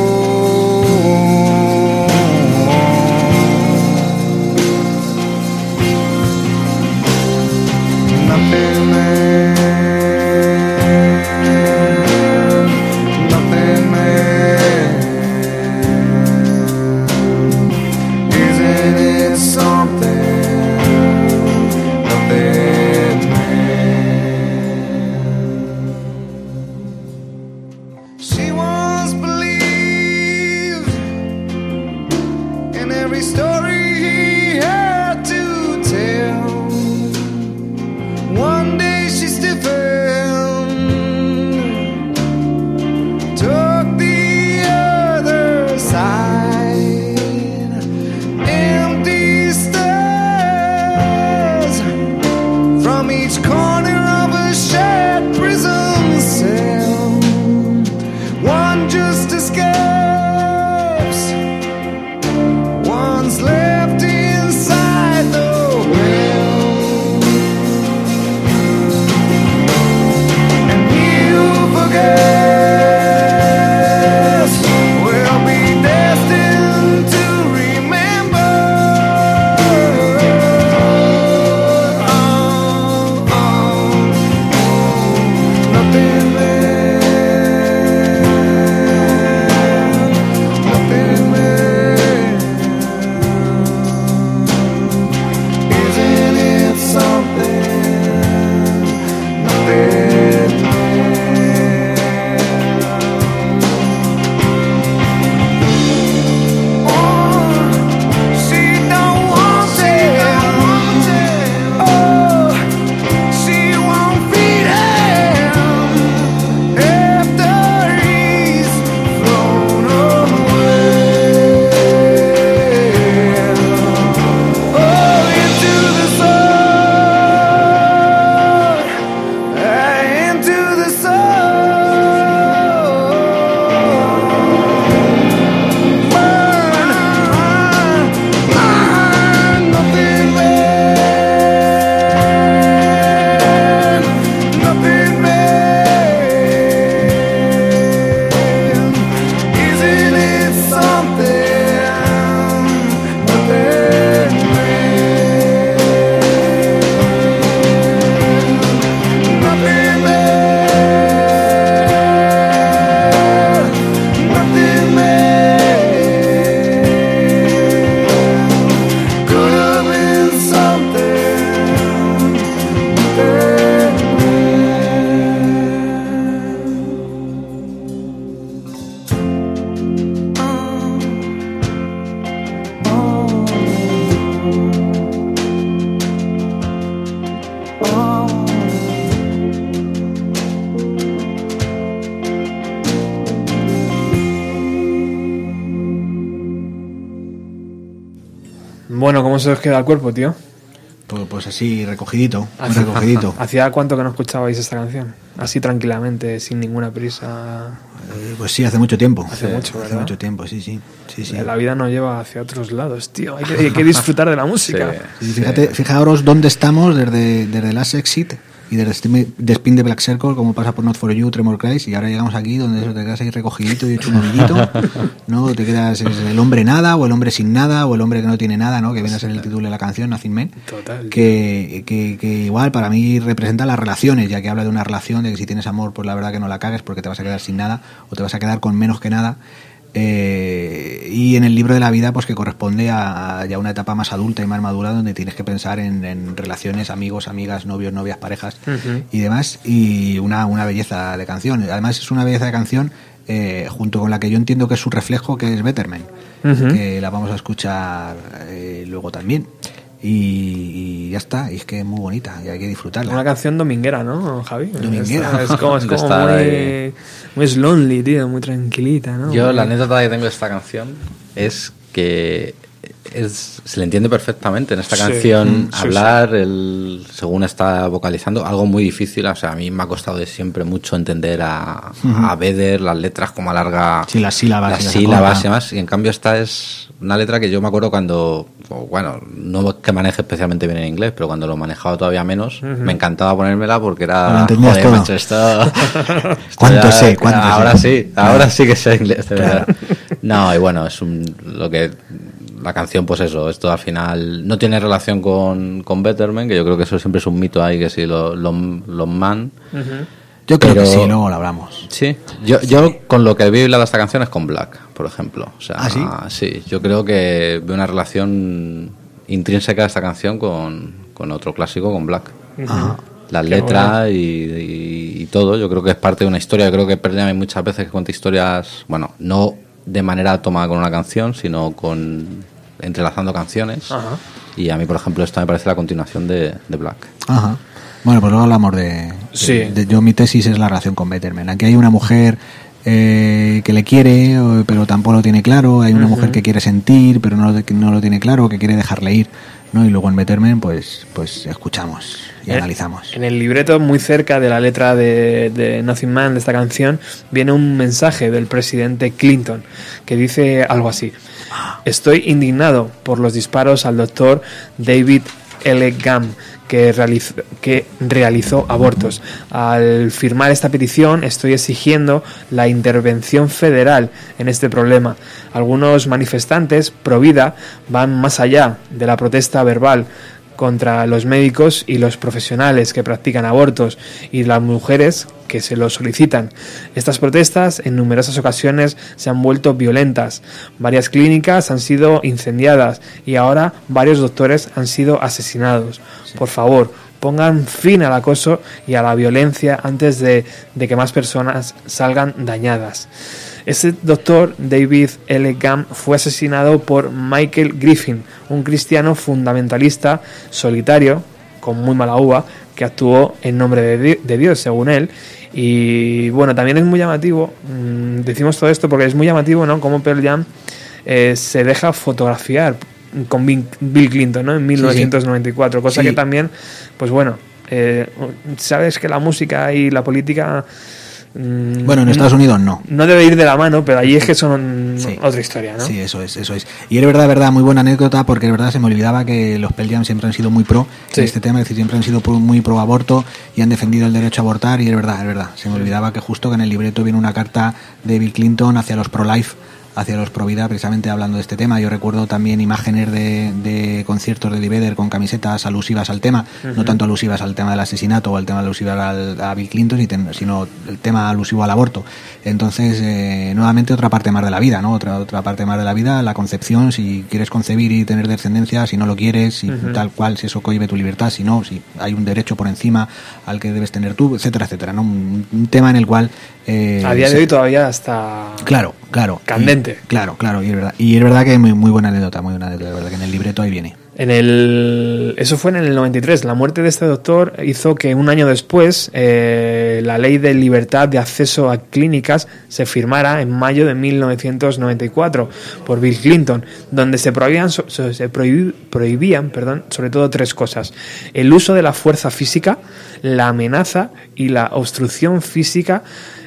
¿Cómo se os queda el cuerpo, tío? Pues, pues así, recogidito, Hace- recogidito. <laughs> ¿Hacía cuánto que no escuchabais esta canción? Así tranquilamente, sin ninguna prisa. Eh, Pues sí, hace mucho tiempo. Hace mucho, Hace ¿verdad? mucho tiempo, sí, sí. sí, sí. La vida nos lleva hacia otros lados, tío. Hay que, hay que disfrutar de la <laughs> música. Sí, fíjate, fijaros dónde estamos desde, desde Last Exit y desde de, Spin de Black Circle, como pasa por Not For You, Tremor Christ, y ahora llegamos aquí donde eso te quedas ahí recogidito y hecho un ovillito, <laughs> ¿no? Te quedas es el hombre nada, o el hombre sin nada, o el hombre que no tiene nada, ¿no? Que viene a ser el título de la canción, Nothing Man. Total. Que, que, que igual para mí representa las relaciones, ya que habla de una relación, de que si tienes amor, pues la verdad que no la cagues porque te vas a quedar sin nada, o te vas a quedar con menos que nada. Eh, y en el libro de la vida, pues que corresponde a, a ya una etapa más adulta y más madura, donde tienes que pensar en, en relaciones, amigos, amigas, novios, novias, parejas y demás. Y una, una belleza de canción. Además, es una belleza de canción eh, junto con la que yo entiendo que es su reflejo, que es Betterman, Ujú. que la vamos a escuchar eh, luego también. Y, y ya está, y es que es muy bonita y hay que disfrutarla. Una canción dominguera, ¿no, Javi? Dominguera. Es, es como, es <laughs> como estar muy, ahí. muy slonely, tío, muy tranquilita, ¿no? Yo la anécdota que tengo de esta canción es que es, se le entiende perfectamente en esta Sí. canción Mm, sí, hablar, el, según está vocalizando, algo muy difícil. O sea, a mí me ha costado de siempre mucho entender a, Ujú. a Vedder, las letras, cómo alarga Sí, las sílabas las sílabas y demás. Y en cambio, esta es una letra que yo me acuerdo cuando, bueno, no es que maneje especialmente bien en inglés, pero cuando lo manejaba todavía menos, me encantaba ponérmela porque era. todo. macho, esto- <laughs> esto ¿Cuánto ya- sé? ¿Cuánto ahora sé? sí, ahora sí que sé inglés. No, y bueno, es un, lo que la canción, pues eso, esto al final no tiene relación con, con Betterman, que yo creo que eso siempre es un mito ahí, que si los los los man. Ujú. Yo creo que pero- sí, luego lo hablamos. Sí, yo, yo con lo que vi hablado de esta canción es con Black, por ejemplo. O sea, ¿Ah, sí? yo creo que veo una relación intrínseca de esta canción con, con otro clásico, con Black. Ajá. Las Qué letras y, y- y todo, yo creo que es parte de una historia. Yo creo que hay muchas veces que cuenta historias, bueno, no de manera tomada con una canción, sino con entrelazando canciones. Ajá. Y a mí, por ejemplo, esta me parece la continuación de, de Black. Ajá. Bueno, pues luego hablamos de, de- Sí. de- yo mi tesis es la relación con Betterman. Aquí hay una mujer eh, que le quiere, pero tampoco lo tiene claro. Hay una mujer que quiere sentir, pero no no lo tiene claro, que quiere dejarle ir. ¿no? Y luego en Betterman, pues, pues escuchamos y Eh, analizamos. En el libreto, muy cerca de la letra de, de Nothing Man, de esta canción, viene un mensaje del presidente Clinton que dice algo así. Estoy indignado por los disparos al doctor David L. Gam, que realizó, que realizó abortos. Al firmar esta petición estoy exigiendo la intervención federal en este problema. Algunos manifestantes pro vida van más allá de la protesta verbal contra los médicos y los profesionales que practican abortos y las mujeres que se lo solicitan. Estas protestas en numerosas ocasiones se han vuelto violentas. Varias clínicas han sido incendiadas y ahora varios doctores han sido asesinados. Por favor, pongan fin al acoso y a la violencia antes de, de que más personas salgan dañadas. Ese doctor, David L. Gam, fue asesinado por Michael Griffin, un cristiano fundamentalista solitario, con muy mala uva, que actuó en nombre de, Di- de Dios, según él. Y bueno, también es muy llamativo, mm, decimos todo esto porque es muy llamativo, ¿no? Como Pearl Jam eh, se deja fotografiar con Bill Clinton, ¿no? En 1994, cosa Sí. que también, pues bueno, eh, sabes que la música y la política... mm, Bueno, en Estados Unidos no. no debe ir de la mano, pero allí es que son Sí. otra historia, ¿no? Sí, eso es, eso es. Y es verdad, verdad, muy buena anécdota, porque es verdad se me olvidaba que los Pearl Jam siempre han sido muy pro Sí. en este tema, es decir, siempre han sido muy pro aborto y han defendido el derecho a abortar, y es verdad, es verdad. Se me olvidaba que justo que en el libreto viene una carta de Bill Clinton hacia los pro-life hacia los pro vida precisamente hablando de este tema yo recuerdo también imágenes de, de conciertos de Eddie Vedder con camisetas alusivas al tema no tanto alusivas al tema del asesinato o al tema alusivo al, a Bill Clinton sino el tema alusivo al aborto entonces eh, nuevamente otra parte más de la vida no otra otra parte más de la vida la concepción si quieres concebir y tener descendencia si no lo quieres si tal cual si eso cohibe tu libertad si no si hay un derecho por encima al que debes tener tú etcétera etcétera no un, un tema en el cual eh, A día de hoy todavía está Claro, claro. Candente. Claro, claro, y es verdad. Y es verdad que es muy, muy buena anécdota, muy buena anécdota, de verdad que en el libreto ahí viene. En el, eso fue en el 93. La muerte de este doctor hizo que un año después eh, la ley de libertad de acceso a clínicas se firmara en mayo de 1994 por Bill Clinton, donde se prohibían, se prohib- prohibían perdón, sobre todo tres cosas. El uso de la fuerza física, la amenaza y la obstrucción física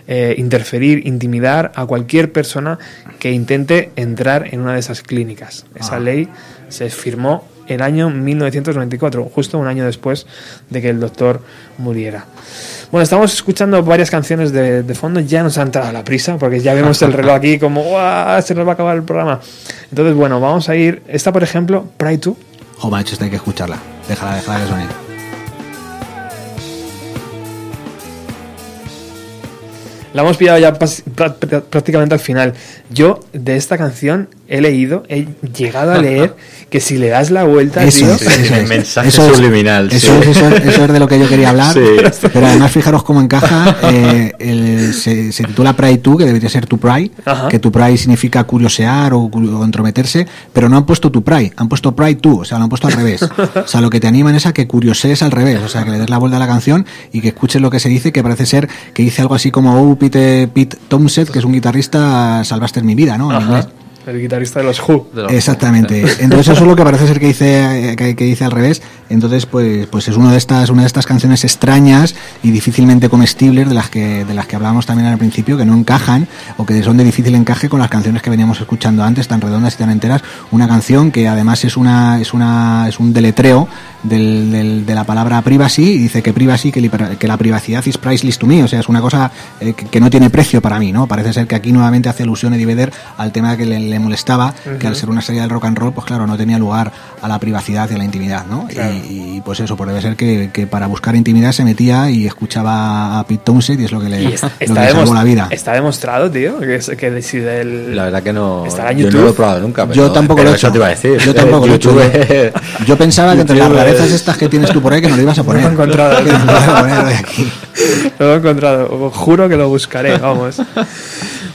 eh, interferir, intimidar a cualquier persona que intente entrar en una de esas clínicas. Esa Ah. ley se firmó el año 1994, justo un año después de que el doctor muriera. Bueno, estamos escuchando varias canciones de, de fondo, ya nos ha entrado la prisa, porque ya vemos el reloj aquí como ¡guau! se nos va a acabar el programa. Entonces, bueno, vamos a ir. Esta, por ejemplo, Pride 2. Oh, macho, esta hay que escucharla. Déjala, déjala que suene. La hemos pillado ya prácticamente al final. Yo de esta canción he leído, he llegado a leer <laughs> que si le das la vuelta, Eso tío, es, eso es. mensaje Eso es- subliminal, Eso, sí. es, eso es- eso es de lo que yo quería hablar. Sí. <laughs> Pero además, fijaros cómo encaja. <laughs> eh, el- se, se titula Pride 2, que debería ser Tu Pride. Ajá. Que Tu Pride significa curiosear o, o entrometerse. Pero no han puesto Tu Pride, han puesto Pride 2. O sea, lo han puesto al revés. O sea, lo que te animan es a que curiosees al revés. O sea, que le des la vuelta a la canción y que escuches lo que se dice, que parece ser que dice algo así como Oh, Pete, Pete Townsend, que es un guitarrista, salvaste mi vida, ¿no? En inglés. El guitarrista de los Who. De los- Exactamente. Entonces eso es lo que parece ser que dice que, que dice al revés. Entonces pues pues es una de estas una de estas canciones extrañas y difícilmente comestibles de las que de las que hablábamos también al principio que no encajan o que son de difícil encaje con las canciones que veníamos escuchando antes tan redondas y tan enteras. Una canción que además es una es una es un deletreo del, del- de la palabra privacy y dice que privacy que, li- que la privacidad is priceless to me. O sea es una cosa eh, que, que no tiene precio para mí, ¿no? Parece ser que aquí nuevamente hace alusión Eddie Vedder al tema que le, le molestaba, que al ser una serie del rock and roll, pues claro, no tenía lugar a la privacidad y a la intimidad, ¿no? Y, y, pues eso, pues debe ser que, que para buscar intimidad se metía y escuchaba a Pete Townsend y es lo que le, Y lo está, que está le salvó la vida. está demostrado, tío, que, es- que si del... La verdad que no. Yo no lo he probado nunca. Pero, yo tampoco pero lo he eso hecho. te iba a decir. Yo tampoco lo he hecho. <laughs> Yo, pensaba que entre las rarezas es- estas que tienes tú por ahí que no lo ibas a poner. lo he encontrado. <laughs> Que no lo. Lo he encontrado, os juro que lo buscaré, vamos.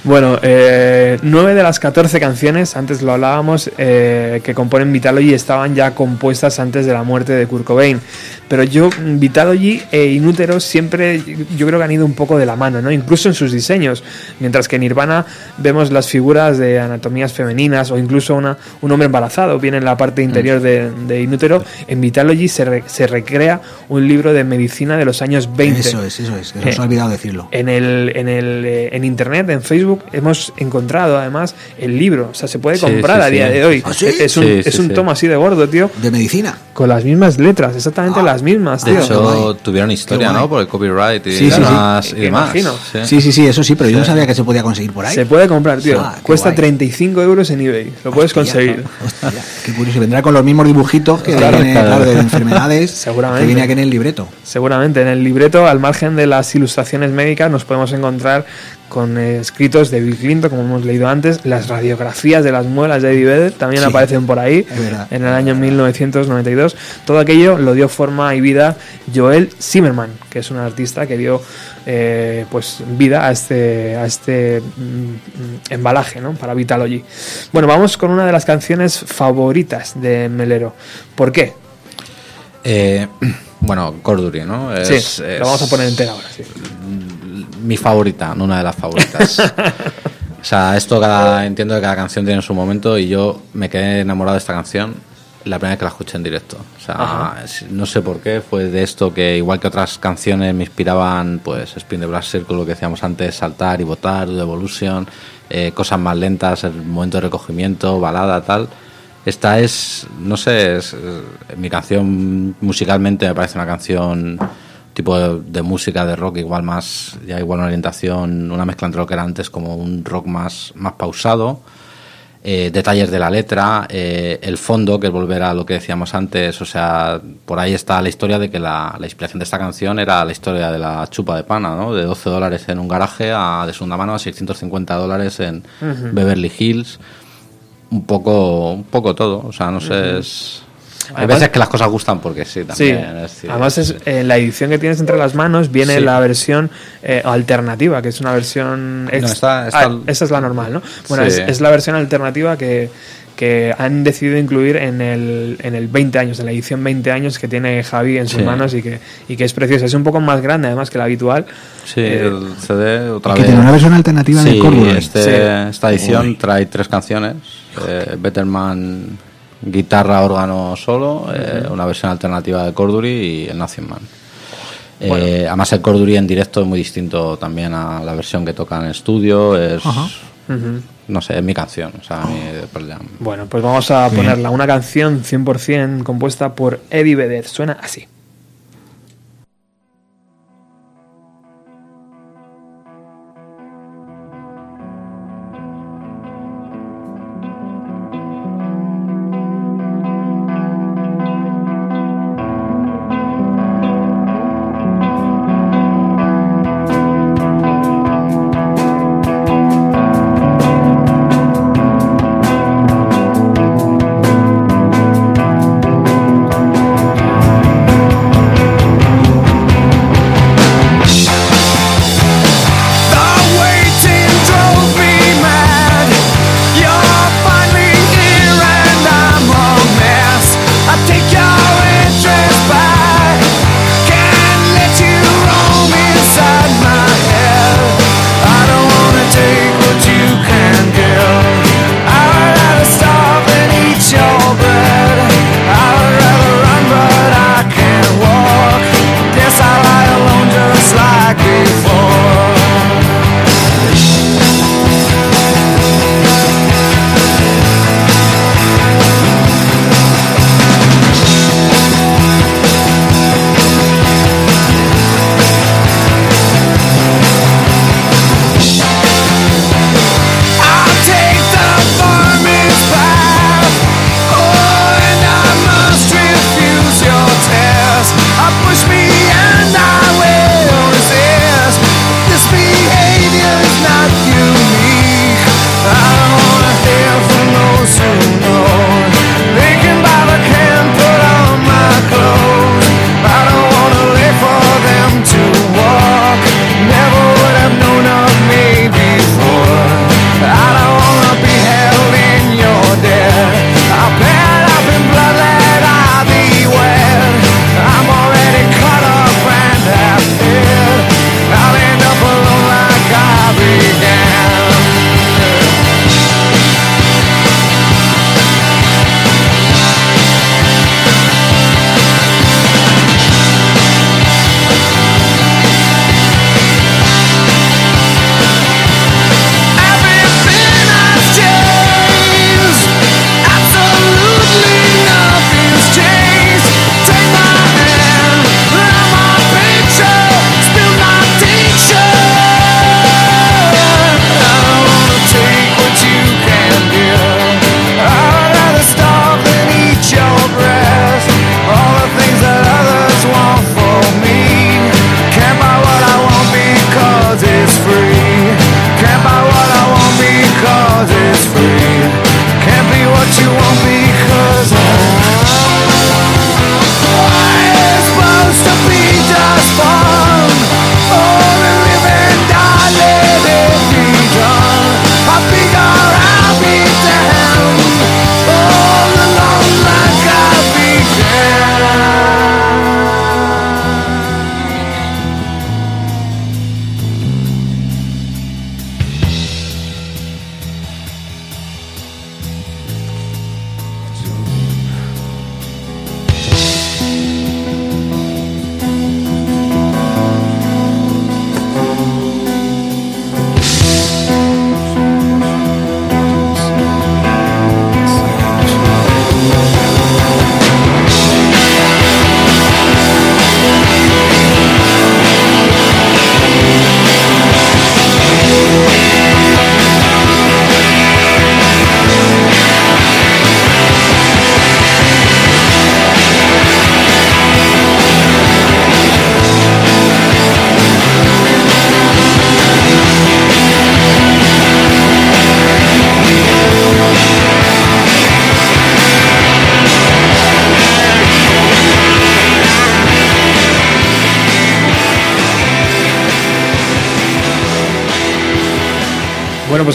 Bueno, eh, nueve de las 14 canciones, antes lo hablábamos, eh, que componen Vitalogy estaban ya compuestas antes de la muerte de Kurt Cobain. Pero yo, Vitalogy e Inútero siempre, yo creo que han ido un poco de la mano, ¿no? Incluso en sus diseños. Mientras que en Nirvana vemos las figuras de anatomías femeninas o incluso una, un hombre embarazado, viene en la parte interior de, de Inútero. En Vitalogy se, re- se recrea un libro de medicina de los años 20. Eso es, eso es, que nos ha Eh, olvidado decirlo. En el, en el eh, en internet, en Facebook, hemos encontrado además el libro. O sea, se puede comprar sí, a día sí. de hoy. ¿Ah, sí? Es un, Sí, es sí, un sí. tomo así de gordo, tío. De medicina. Con las mismas letras, exactamente las mismas, De tío. hecho, guay. tuvieron historia. ¿no? Por el copyright y Sí, sí, sí. demás. y demás. imagino. Sí. Sí, sí, sí, eso sí, pero yo no sabía que se podía conseguir por ahí. se puede comprar, tío. Ah, Cuesta guay. 35 euros en eBay. Lo puedes Hostia, conseguir. hostia, qué curioso. Vendrá con los mismos dibujitos que Claro, viene, claro. claro, de enfermedades Seguramente. <laughs> que viene aquí en el libreto. Seguramente en el libreto, al margen de las ilustraciones médicas, nos podemos encontrar con eh, escritos de Bill Clinton, como hemos leído antes, las radiografías de las muelas de Eddie Vedder también Sí, aparecen por ahí en el año 1992. Todo aquello lo dio forma y vida Joel Zimmerman, que es un artista que dio eh, pues vida a este a este mm, embalaje, ¿no? Para Vitalogy. Bueno, vamos con una de las canciones favoritas de Melero. ¿Por qué? Eh, <clears throat> bueno, Corduri, ¿no? Es, sí, es lo vamos a poner entera ahora. Sí. Mi favorita, no una de las favoritas. <laughs> o sea, esto cada, entiendo que cada canción tiene su momento y yo me quedé enamorado de esta canción la primera vez que la escuché en directo. O sea, Ajá. no sé por qué, fue de esto que igual que otras canciones me inspiraban, pues Spin the Black Circle, lo que decíamos antes, saltar y votar, The Evolution, eh, cosas más lentas, el momento de recogimiento, balada, tal. Esta es, no sé, es, es- mi canción musicalmente me parece una canción tipo de, de música de rock igual más ya igual una orientación una mezcla entre lo que era antes como un rock más más pausado. Eh, detalles de la letra eh, el fondo que es volver a lo que decíamos antes o sea por ahí está la historia de que la, la inspiración de esta canción era la historia de la chupa de pana ¿no? de 12 dólares en un garaje a de segunda mano a 650 dólares en Beverly Hills. Un poco un poco todo o sea no sé es hay Además- veces que las cosas gustan porque sí Sí, también es decir, además es en la edición que tienes entre las manos viene Sí. la versión eh, alternativa, que es una versión... ex- está- está- Ah, esa es la normal, ¿no? Bueno, Sí. es, es la versión alternativa que, que han decidido incluir en el, en el 20 años, en la edición 20 años que tiene Javi en sus Sí. manos y que, y que es preciosa. Es un poco más grande además que la habitual. Sí, Eh, el CD otra y que vez. tiene una versión alternativa sí, del Corduroy. este- Sí. Esta edición Uy. trae tres canciones: eh, Betterman, guitarra, órgano solo, eh, una versión alternativa de Cordury y el Nothing Man. Eh. Además, el Cordury en directo es muy distinto también a la versión que toca en estudio. Es, no sé, es mi canción. O sea, Pearl Jam. Bueno, pues vamos a ponerla. Una canción 100% compuesta por Eddie Vedder. Suena así.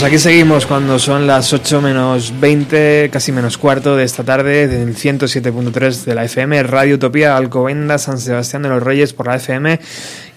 Aquí seguimos cuando son las 8 menos 20, casi menos cuarto de esta tarde, del 107.3 de la FM, Radio Utopía, Alcobenda, San Sebastián de los Reyes por la FM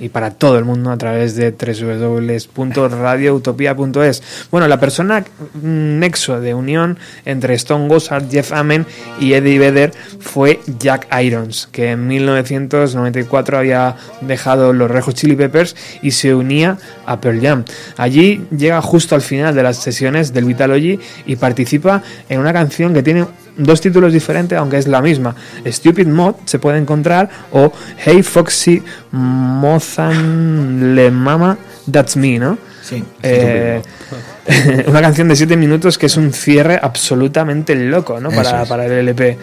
y para todo el mundo a través de www.radioutopia.es. Bueno, la persona mm, nexo de unión entre Stone Gossard, Jeff Amen y Eddie Vedder fue Jack Irons, que en 1994 había dejado los Red Hot Chili Peppers y se unía a Pearl Jam. Allí llega justo al final de las sesiones del Vitalogy y participa en una canción que tiene dos títulos diferentes, aunque es la misma. Stupid Mod se puede encontrar o Hey Foxy Mozan Le Mama That's Me, ¿no? Sí. Eh, <laughs> una canción de 7 minutos que es un cierre absolutamente loco, ¿no? Para, es. para el LP.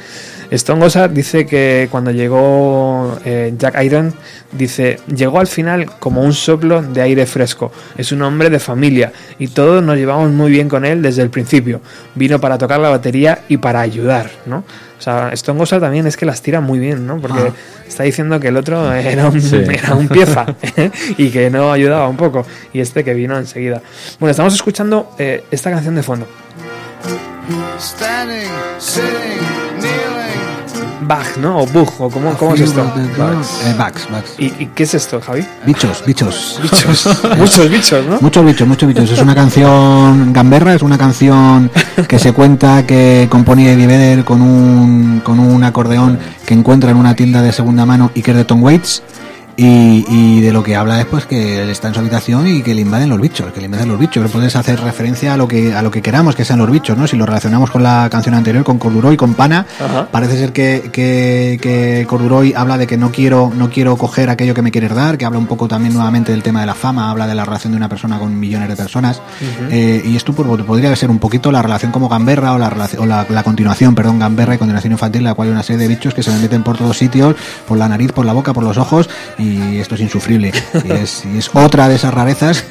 Stone Gossard dice que cuando llegó eh, Jack Iron, dice, llegó al final como un soplo de aire fresco. Es un hombre de familia y todos nos llevamos muy bien con él desde el principio. Vino para tocar la batería y para ayudar, ¿no? O sea, Stone Gossard también es que las tira muy bien, ¿no? Porque Ah. está diciendo que el otro era un, Sí. <laughs> era un pieza <laughs> y que no ayudaba un poco. Y este que vino enseguida. Bueno, estamos escuchando eh, esta canción de fondo. Standing, sitting. Bach, ¿no? O Bug, o cómo, cómo es esto. Eh, Bugs, Bugs. ¿Y, y qué es esto, Javi? Bichos, bichos. Bichos. <laughs> <laughs> Muchos bichos, ¿no? Muchos bichos, muchos bichos. Es una canción gamberra, es una canción que se cuenta que compone Eddie Vedder con un, con un acordeón que encuentra en una tienda de segunda mano y que es de Tom Waits. Y, y de lo que habla después que él está en su habitación y que le invaden los bichos, que le invaden los bichos. Puedes hacer referencia a lo que a lo que queramos que sean los bichos, ¿no? Si lo relacionamos con la canción anterior, con Corduroy, con Pana, Ajá. parece ser que, que, que Corduroy habla de que no quiero, no quiero coger aquello que me quieres dar, que habla un poco también nuevamente del tema de la fama, habla de la relación de una persona con millones de personas. Eh, y esto pues, podría ser un poquito la relación como Gamberra o la, relación- o la, la continuación, perdón, Gamberra y continuación infantil, la cual hay una serie de bichos que se me meten por todos sitios, por la nariz, por la boca, por los ojos, y esto es insufrible. Y es, y es otra de esas rarezas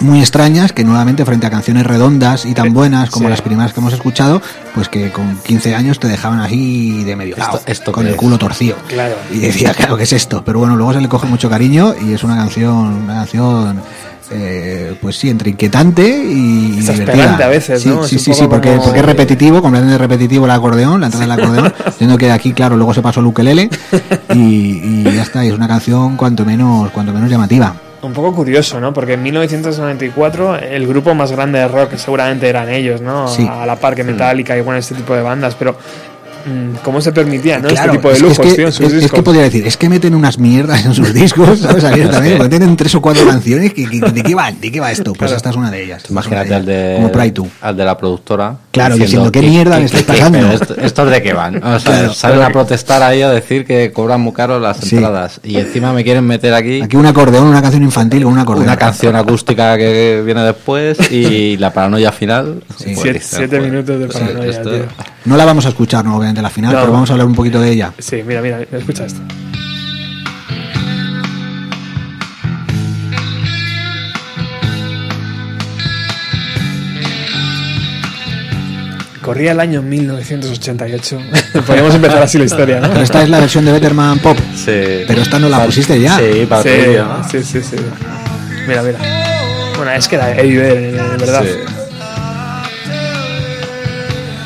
muy extrañas que nuevamente frente a canciones redondas y tan buenas como Sí. las primeras que hemos escuchado, pues que con 15 años te dejaban así de medio lado, Esto- esto con el es. culo torcido. Claro. Y decía, <laughs> claro, ¿qué es esto? Pero bueno, luego se le coge mucho cariño y es una canción, una canción, eh, pues sí, entre inquietante y, divertida. a veces, sí, ¿no? Sí, sí, sí, porque, como- porque es repetitivo, completamente repetitivo el acordeón, la entrada del acordeón, <laughs> siendo que aquí, claro, luego se pasó el ukelele <laughs> y, y ya está, y es una canción cuanto menos, cuanto menos llamativa. Un poco curioso, ¿no? Porque en 1994 el grupo más grande de rock seguramente eran ellos, ¿no? Sí. A la par que Metallica y bueno, este tipo de bandas, pero mm, ¿cómo se permitía, no? Claro, este tipo de es- lujos, es que, tío, en sus es- es discos. que podría decir, es que meten unas mierdas en sus discos, <laughs> ¿sabes? Abiertamente, porque tienen tres o cuatro canciones que, que- ¿de qué va? ¿De qué va esto? Pues Claro. esta es una de ellas. Imagínate al de, Como Pride 2. al de la productora. Claro, diciendo, ¿qué mierda me estáis pasando? esto- ¿Estos de qué van? O sea, Claro, salen a protestar ahí a decir que cobran muy caro las Sí. entradas. Y encima me quieren meter aquí, Aquí un acordeón, una canción infantil con un acordeón. una canción acústica que viene después y la paranoia final. Sí. Pues Siete, siete minutos de sí, paranoia, esto- tío. No la vamos a escuchar, no, la final, No. pero vamos a hablar un poquito de ella. Sí, mira, mira, escucha esto. Corría el año 1988. <laughs> Podríamos empezar así la historia, Pero ¿no? esta es la versión de Betterman Pop. Sí. Pero esta no la pusiste ya. Sí, para Sí, tuyo. sí, sí, sí. Mira, mira. Bueno, es que era Eddie Vedder, en verdad. Sí.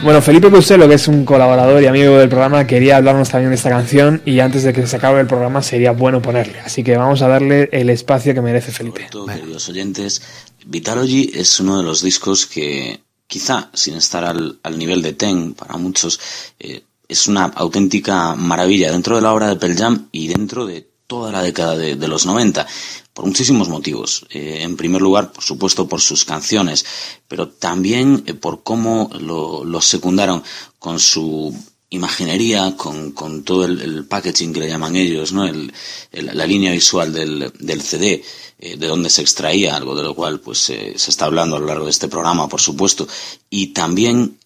Bueno, Felipe Costello, que es un colaborador y amigo del programa, quería hablarnos también de esta canción y antes de que se acabe el programa sería bueno ponerle. Así que vamos a darle el espacio que merece Felipe. todo, queridos oyentes, Vitalogy es uno de los discos que, quizá sin estar al, al nivel de Ten para muchos, eh, es una auténtica maravilla dentro de la obra de Pearl Jam y dentro de toda la década de, de los 90, por muchísimos motivos. Eh, en primer lugar, por supuesto, por sus canciones, pero también eh, por cómo lo, lo secundaron con su imaginería, con, con todo el, packaging que le llaman ellos, ¿no? El- la línea visual del, del CD, eh, de donde se extraía, algo de lo cual pues eh, se está hablando a lo largo de este programa, por supuesto, y también,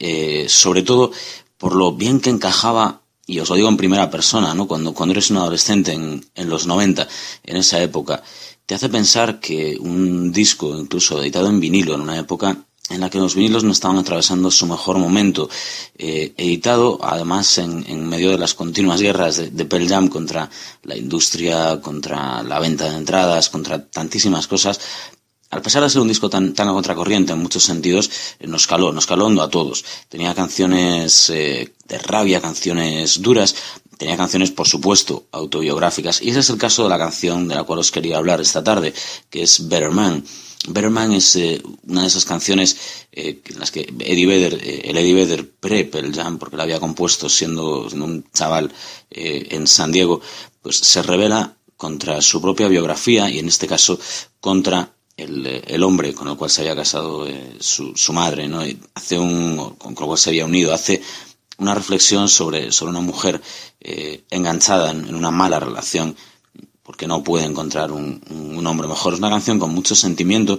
sobre todo, por lo bien que encajaba, y os lo digo en primera persona, ¿no? Cuando, cuando eres un adolescente en, en los 90, en esa época, te hace pensar que un disco, incluso editado en vinilo, en una época en la que los vinilos no estaban atravesando su mejor momento, eh, editado además en, medio de las continuas guerras de, de Pearl Jam contra la industria, contra la venta de entradas, contra tantísimas cosas, a pesar de ser un disco tan, tan a contracorriente en muchos sentidos, eh, nos caló, nos caló hondo a todos. Tenía canciones eh, de rabia, canciones duras, tenía canciones, por supuesto, autobiográficas. Y ese es el caso de la canción de la cual os quería hablar esta tarde, que es Better Man. Better Man es eh, una de esas canciones eh, en las que Eddie Vedder, eh, el Eddie Vedder pre-Pearl Jam, porque la había compuesto siendo, un chaval eh, en San Diego, pues se revela contra su propia biografía y en este caso contra el, el hombre con el cual se había casado su, su madre, ¿no? Y hace un, con el cual se había unido, hace una reflexión sobre, sobre una mujer eh, enganchada en, una mala relación porque no puede encontrar un, un hombre mejor. Es una canción con mucho sentimiento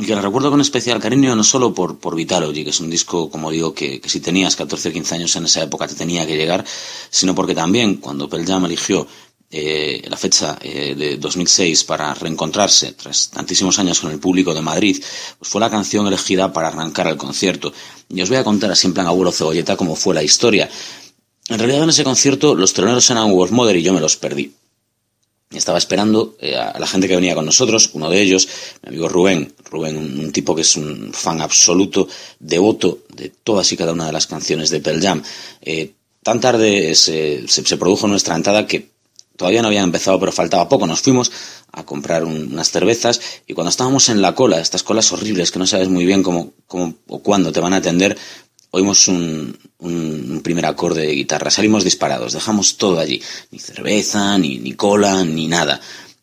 y que la recuerdo con especial cariño no solo por, por Vitalogy, que es un disco, como digo, que, que si tenías 14 o 15 años en esa época te tenía que llegar, sino porque también cuando Pearl Jam eligió eh, la fecha eh, de 2006 para reencontrarse tras tantísimos años con el público de Madrid, pues fue la canción elegida para arrancar el concierto. Y os voy a contar así en plan abuelo cebolleta cómo fue la historia. En realidad en ese concierto los teloneros eran Wolf Mother y yo me los perdí. Estaba esperando eh, a la gente que venía con nosotros, uno de ellos, mi amigo Rubén, Rubén, un, tipo que es un fan absoluto, devoto de todas y cada una de las canciones de Pearl Jam. Eh, tan tarde se, se, produjo nuestra entrada que todavía no había empezado, pero faltaba poco. Nos fuimos a comprar un, unas cervezas y cuando estábamos en la cola, estas colas horribles que no sabes muy bien cómo, cómo o cuándo te van a atender, oímos un, un, primer acorde de guitarra, salimos disparados, dejamos todo allí, ni cerveza, ni, ni cola, ni nada.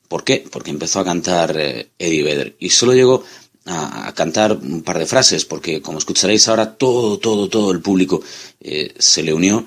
¿Por qué? Porque empezó a cantar eh, Eddie Vedder y solo llegó a, a, cantar un par de frases, porque como escucharéis ahora, todo, todo, todo el público eh, se le unió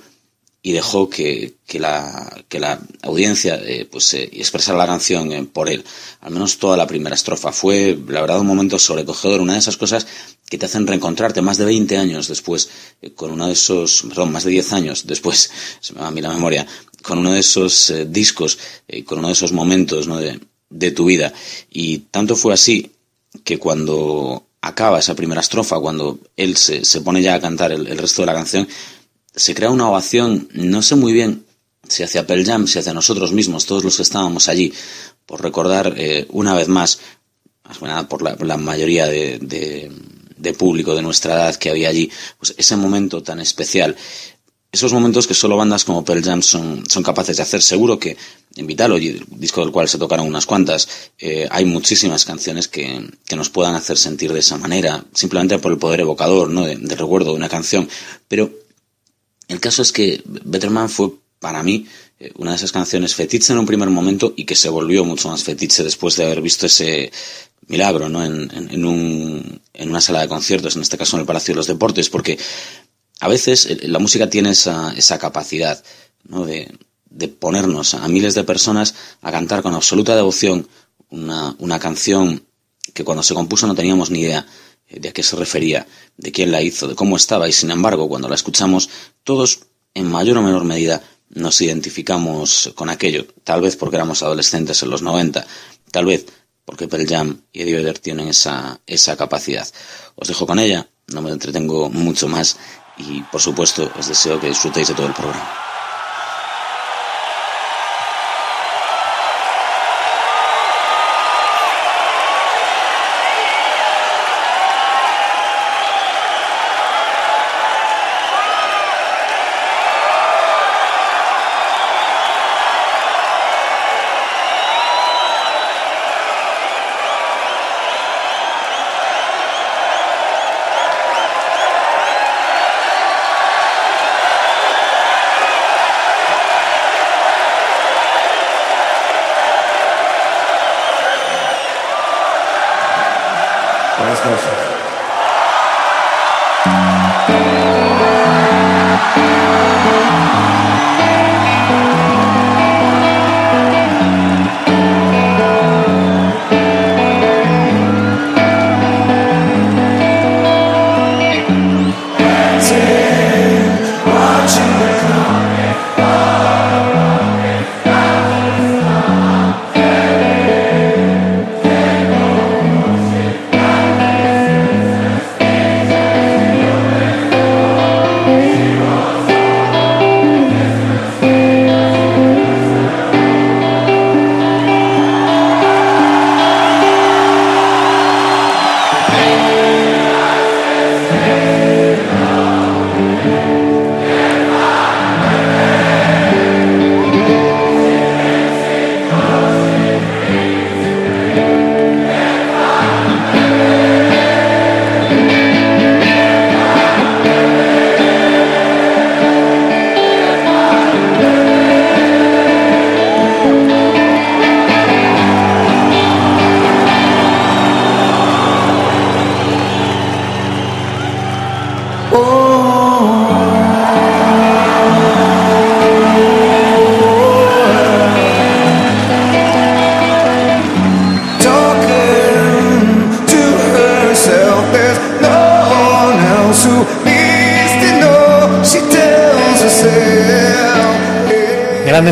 y dejó que, que, la, que la audiencia eh, pues, eh, expresara la canción eh, por él. Al menos toda la primera estrofa. Fue, la verdad, un momento sobrecogedor, una de esas cosas que te hacen reencontrarte más de 20 años después, eh, con uno de esos, perdón, más de 10 años después, <laughs> se me va a mí la memoria, con uno de esos eh, discos, eh, con uno de esos momentos ¿no? de, de tu vida. Y tanto fue así que cuando acaba esa primera estrofa, cuando él se, se pone ya a cantar el, el resto de la canción, se crea una ovación, no sé muy bien si hacia Pearl Jam, si hacia nosotros mismos, todos los que estábamos allí, por recordar eh, una vez más, más que nada por la, mayoría de, público de nuestra edad que había allí, pues ese momento tan especial. Esos momentos que solo bandas como Pearl Jam son, son capaces de hacer. Seguro que en Vitalogy, el disco del cual se tocaron unas cuantas, eh, hay muchísimas canciones que, que, nos puedan hacer sentir de esa manera, simplemente por el poder evocador, ¿no? de, de recuerdo de una canción. Pero el caso es que Betterman fue para mí eh, una de esas canciones fetiche en un primer momento y que se volvió mucho más fetiche después de haber visto ese milagro ¿no? en, en, en, un, en una sala de conciertos, en este caso en el Palacio de los Deportes, porque a veces la música tiene esa, esa capacidad ¿no? de, de ponernos a miles de personas a cantar con absoluta devoción una, una canción que cuando se compuso no teníamos ni idea de a qué se refería, de quién la hizo, de cómo estaba, y sin embargo, cuando la escuchamos, todos, en mayor o menor medida, nos identificamos con aquello, tal vez porque éramos adolescentes en los 90, tal vez porque Pearl Jam y Eddie Vedder tienen esa, esa capacidad. Os dejo con ella, no me entretengo mucho más y, por supuesto, os deseo que disfrutéis de todo el programa.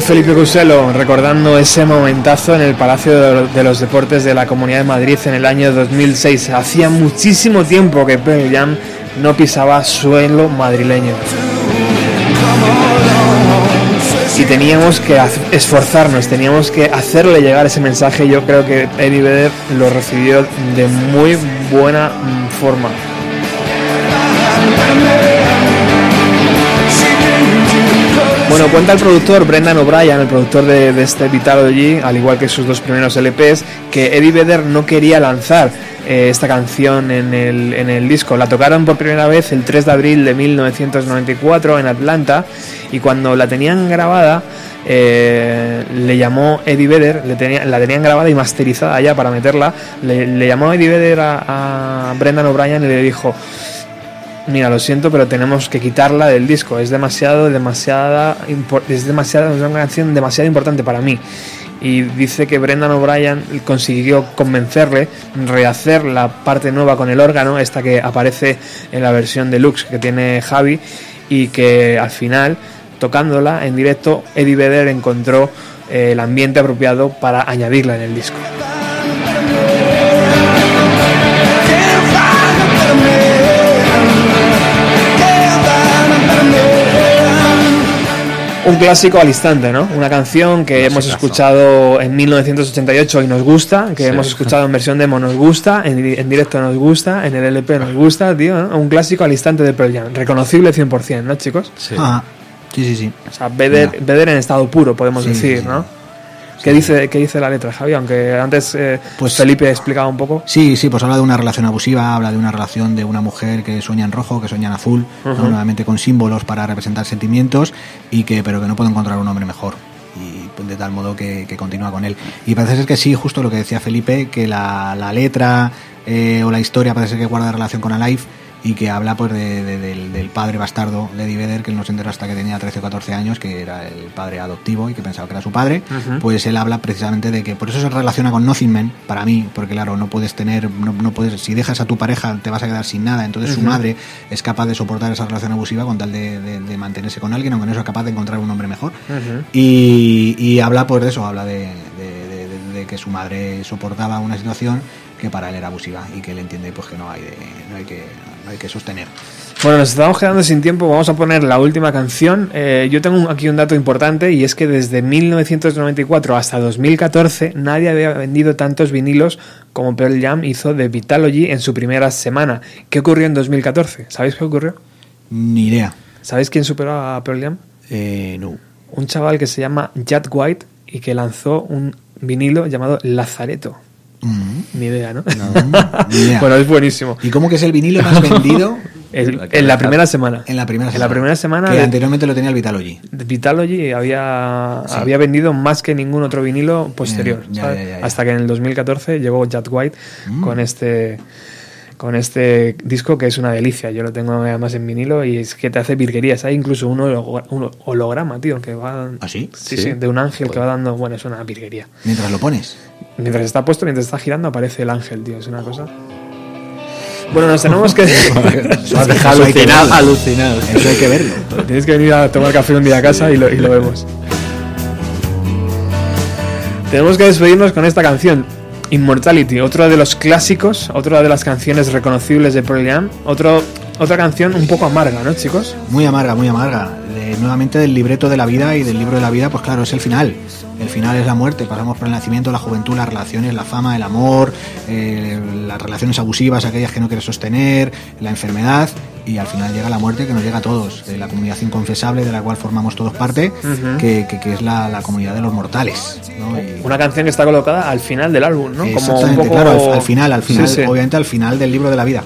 Felipe Cuselo, recordando ese momentazo en el Palacio de los Deportes de la Comunidad de Madrid en el año 2006. Hacía muchísimo tiempo que Pearl Jam no pisaba suelo madrileño. Y teníamos que esforzarnos, teníamos que hacerle llegar ese mensaje. Yo creo que Eddie Vedder lo recibió de muy buena mm, forma. Cuenta el productor Brendan O'Brien, el productor de, de este Vitalogy, al igual que sus dos primeros LPs, que Eddie Vedder no quería lanzar eh, esta canción en el, en el disco. La tocaron por primera vez el 3 de abril de 1994 en Atlanta y cuando la tenían grabada eh, le llamó Eddie Vedder, le tenía- la tenían grabada y masterizada ya para meterla, le, le llamó Eddie Vedder a, a Brendan O'Brien y le dijo Mira, lo siento, pero tenemos que quitarla del disco. Es demasiado, demasiada, es demasiado, es una canción demasiado importante para mí. Y dice que Brendan O'Brien consiguió convencerle, rehacer la parte nueva con el órgano, esta que aparece en la versión deluxe que tiene Javi, y que al final, tocándola en directo, Eddie Vedder encontró eh, el ambiente apropiado para añadirla en el disco. Un clásico al instante, ¿no? Una canción que hemos escuchado en 1988 y nos gusta, que Sí. hemos escuchado en versión demo nos gusta, en, en directo nos gusta, en el LP nos gusta, tío, ¿no? Un clásico al instante de Pearl Jam, reconocible 100%, ¿no, chicos? Ah, sí, sí, sí. O sea, Vedder, Vedder en estado puro, podemos Sí, decir, sí, ¿no? ¿Qué, dice, ¿Qué dice la letra, Javi? Aunque antes eh, Pues- Felipe explicaba un poco. Sí, sí, pues habla de una relación abusiva, habla de una relación de una mujer que sueña en rojo, que sueña en azul, ¿no? Ujú. nuevamente con símbolos para representar sentimientos y que pero que no puede encontrar un hombre mejor y pues, de tal modo que, que continúa con él. Y parece ser que sí, justo lo que decía Felipe, que la, la letra eh, o la historia parece ser que guarda relación con Alive y que habla pues de- de- del, del padre bastardo de Eddie Vedder que él no se enteró hasta que tenía 13 o 14 años que era el padre adoptivo y que pensaba que era su padre. Pues él habla precisamente de que por eso se relaciona con Nothing Man para mí porque claro no puedes tener no, no puedes si dejas a tu pareja te vas a quedar sin nada. Entonces su madre es capaz de soportar esa relación abusiva con tal de, de- de mantenerse con alguien aunque no sea capaz de encontrar un hombre mejor. Y, y habla pues de eso habla de, que su madre soportaba una situación que para él era abusiva y que él entiende pues que no hay de- no hay que no hay que sostener Bueno, nos estamos quedando sin tiempo, vamos a poner la última canción. Eh, yo tengo aquí un dato importante y es que desde 1994 hasta 2014 nadie había vendido tantos vinilos como Pearl Jam hizo de Vitalogy en su primera semana. ¿Qué ocurrió en 2014? ¿Sabéis qué ocurrió? ni idea ¿Sabéis quién superó a Pearl Jam? eh, no Un chaval que se llama Jack White y que lanzó un vinilo llamado Lazareto. Mm. Ni idea, ¿no? <laughs> ni idea. bueno, es buenísimo. y cómo que es el vinilo más <laughs> vendido El- en la primera semana. en la primera En semana la primera semana que anteriormente lo tenía el Vitalogy Vitalogy había, Sí. había vendido más que ningún otro vinilo posterior. Ya. Hasta que en el 2014 llegó Jack White Mm. con este con este disco que es una delicia. Yo lo tengo además en vinilo y es que te hace virguerías. Hay incluso un, holo- un holograma, tío, que va. ¿Ah, sí? Sí, Sí. sí, de un ángel que va dando. Bueno, es una virguería. mientras lo pones Mientras está puesto, mientras está girando, aparece el ángel, tío. Es una cosa. Bueno, nos tenemos que. <laughs> <laughs> Hay que Alucinado, alucinado. Eso hay que verlo. Tienes que venir a tomar café un día a casa y lo, y lo vemos. Tenemos que despedirnos con esta canción, Immortality, otro de los clásicos, otra de las canciones reconocibles de Pearl Jam, otro, otra canción un poco amarga, ¿no, chicos? Muy amarga, muy amarga. Nuevamente del libreto de la vida y del libro de la vida, pues claro, es el final. El final es la muerte. Pasamos por el nacimiento, la juventud, las relaciones, la fama, el amor, eh, las relaciones abusivas, aquellas que no quieres sostener, la enfermedad y al final llega la muerte que nos llega a todos, la comunidad inconfesable de la cual formamos todos parte, que, que- que es la, la comunidad de los mortales. ¿no? Y- Una canción que está colocada al final del álbum, ¿no? Como un Exactamente, poco... claro, al, al final, al final, Sí, sí. obviamente al final del libro de la vida.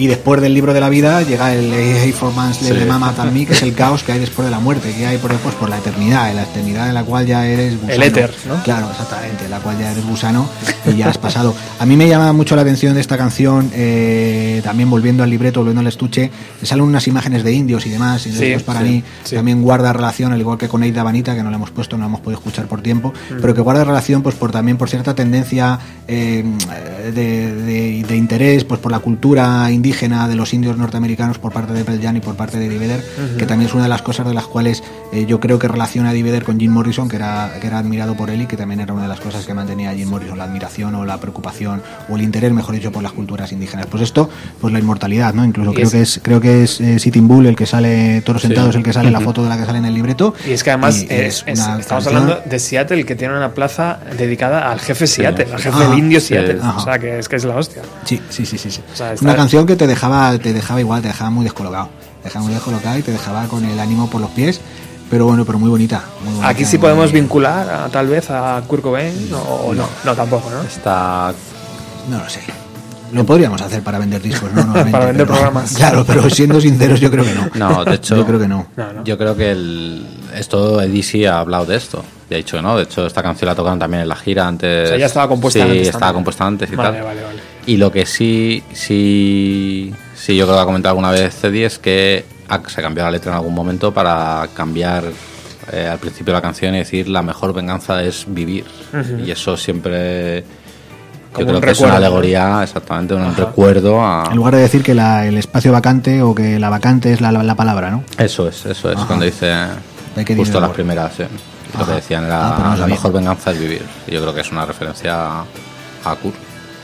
Y después del libro de la vida llega el Hey for Man's Sí. de Mama Than Me, que es el <laughs> caos que hay después de la muerte, que hay por, pues, por la eternidad, en la eternidad en la cual ya eres gusano. El éter, ¿no? Claro, exactamente, en la cual ya eres gusano y ya has pasado. A mí me llama mucho la atención de esta canción, eh, también volviendo al libreto, volviendo al estuche, salen unas imágenes de indios y demás, y Sí, después para sí, mí sí. también guarda relación, al igual que con Eida Vanita, que no la hemos puesto, no la hemos podido escuchar por tiempo, Mm. pero que guarda relación pues por también por cierta tendencia eh, de, de- de interés pues por la cultura indígena de los indios norteamericanos por parte de Pearl Jam y por parte de Eddie Vedder, Ujú. que también es una de las cosas de las cuales eh, yo creo que relaciona a Eddie Vedder con Jim Morrison, que era, que era admirado por él y que también era una de las cosas que mantenía a Jim Morrison, la admiración o la preocupación o el interés, mejor dicho, por las culturas indígenas. Pues esto, pues la inmortalidad, ¿no? Incluso creo es- que es creo que es eh, Sitting Bull el que sale, Toro Sentado es el que sale en la Ujú. foto de la que sale en el libreto. Y es que además Y eh, es es- una estamos canción- hablando de Seattle, que tiene una plaza dedicada al jefe Seattle, al jefe Ah, del indio sí. Seattle. Ajá. O sea, que es que es la hostia. Sí, sí, sí, sí. sí. O sea, Una canción que te dejaba, te dejaba igual, te dejaba muy descolocado. Te dejaba muy descolocado y te dejaba con el ánimo por los pies. Pero bueno, pero muy bonita. muy bonita, Aquí sí muy- podemos vincular a- tal vez a Kurt Cobain o o no, no tampoco, ¿no? Está No lo sé. Lo podríamos hacer para vender discos, ¿no? <laughs> Normalmente, Para vender pero- programas. <laughs> Claro, pero siendo <laughs> sinceros, yo creo que no. No, de hecho, Yo creo que no. Yo creo que el, esto Eddie sí ha hablado de esto. Y ha dicho que no. De hecho, esta canción la tocaron también en la gira antes. O sea, ya estaba compuesta Sí, antes estaba también. compuesta antes y Vale, tal. vale, vale. Y lo que sí, sí, sí, yo creo que ha comentado alguna vez Eddie es que se cambió la letra en algún momento para cambiar eh, al principio de la canción y decir la mejor venganza es vivir. Y eso siempre. Como yo creo un que es una alegoría, exactamente, un Ajá. recuerdo a. En lugar de decir que la- el espacio vacante o que la vacante es la, la palabra, ¿no? Eso es, eso es, Ajá. cuando dice justo las primeras, eh, lo que decían Ah, era pero no la mejor venganza es vivir. Y yo creo que es una referencia a, a Kurt.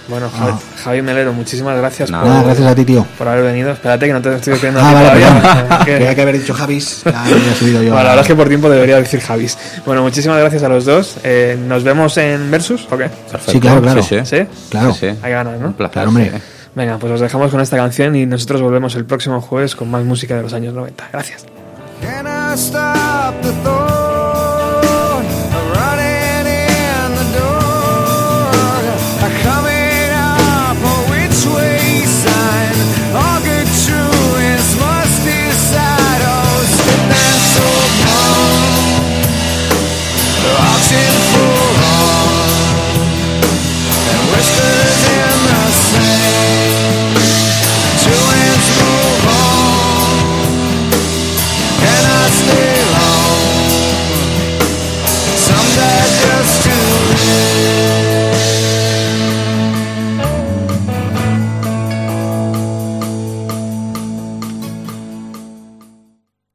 Bueno, Javi, Javi Melero, muchísimas gracias Nada. por, Nada, gracias a ti, tío. por haber venido. Espérate que no te estoy escribiendo Ah, vale, todavía. <laughs> Que- Tenía que haber dicho Javis. Ya me había subido yo. Bueno, la verdad es que por tiempo debería decir Javis. Bueno, muchísimas gracias a los dos. Eh, ¿Nos vemos en Versus o qué? Perfecto. Sí, claro, claro. Sí, sí. ¿Sí? Claro. Sí, sí. Hay ganas, ¿no? Un placer. Claro, hombre. sí. Venga, pues os dejamos con esta canción y nosotros volvemos el próximo jueves con más música de los años 90. Gracias.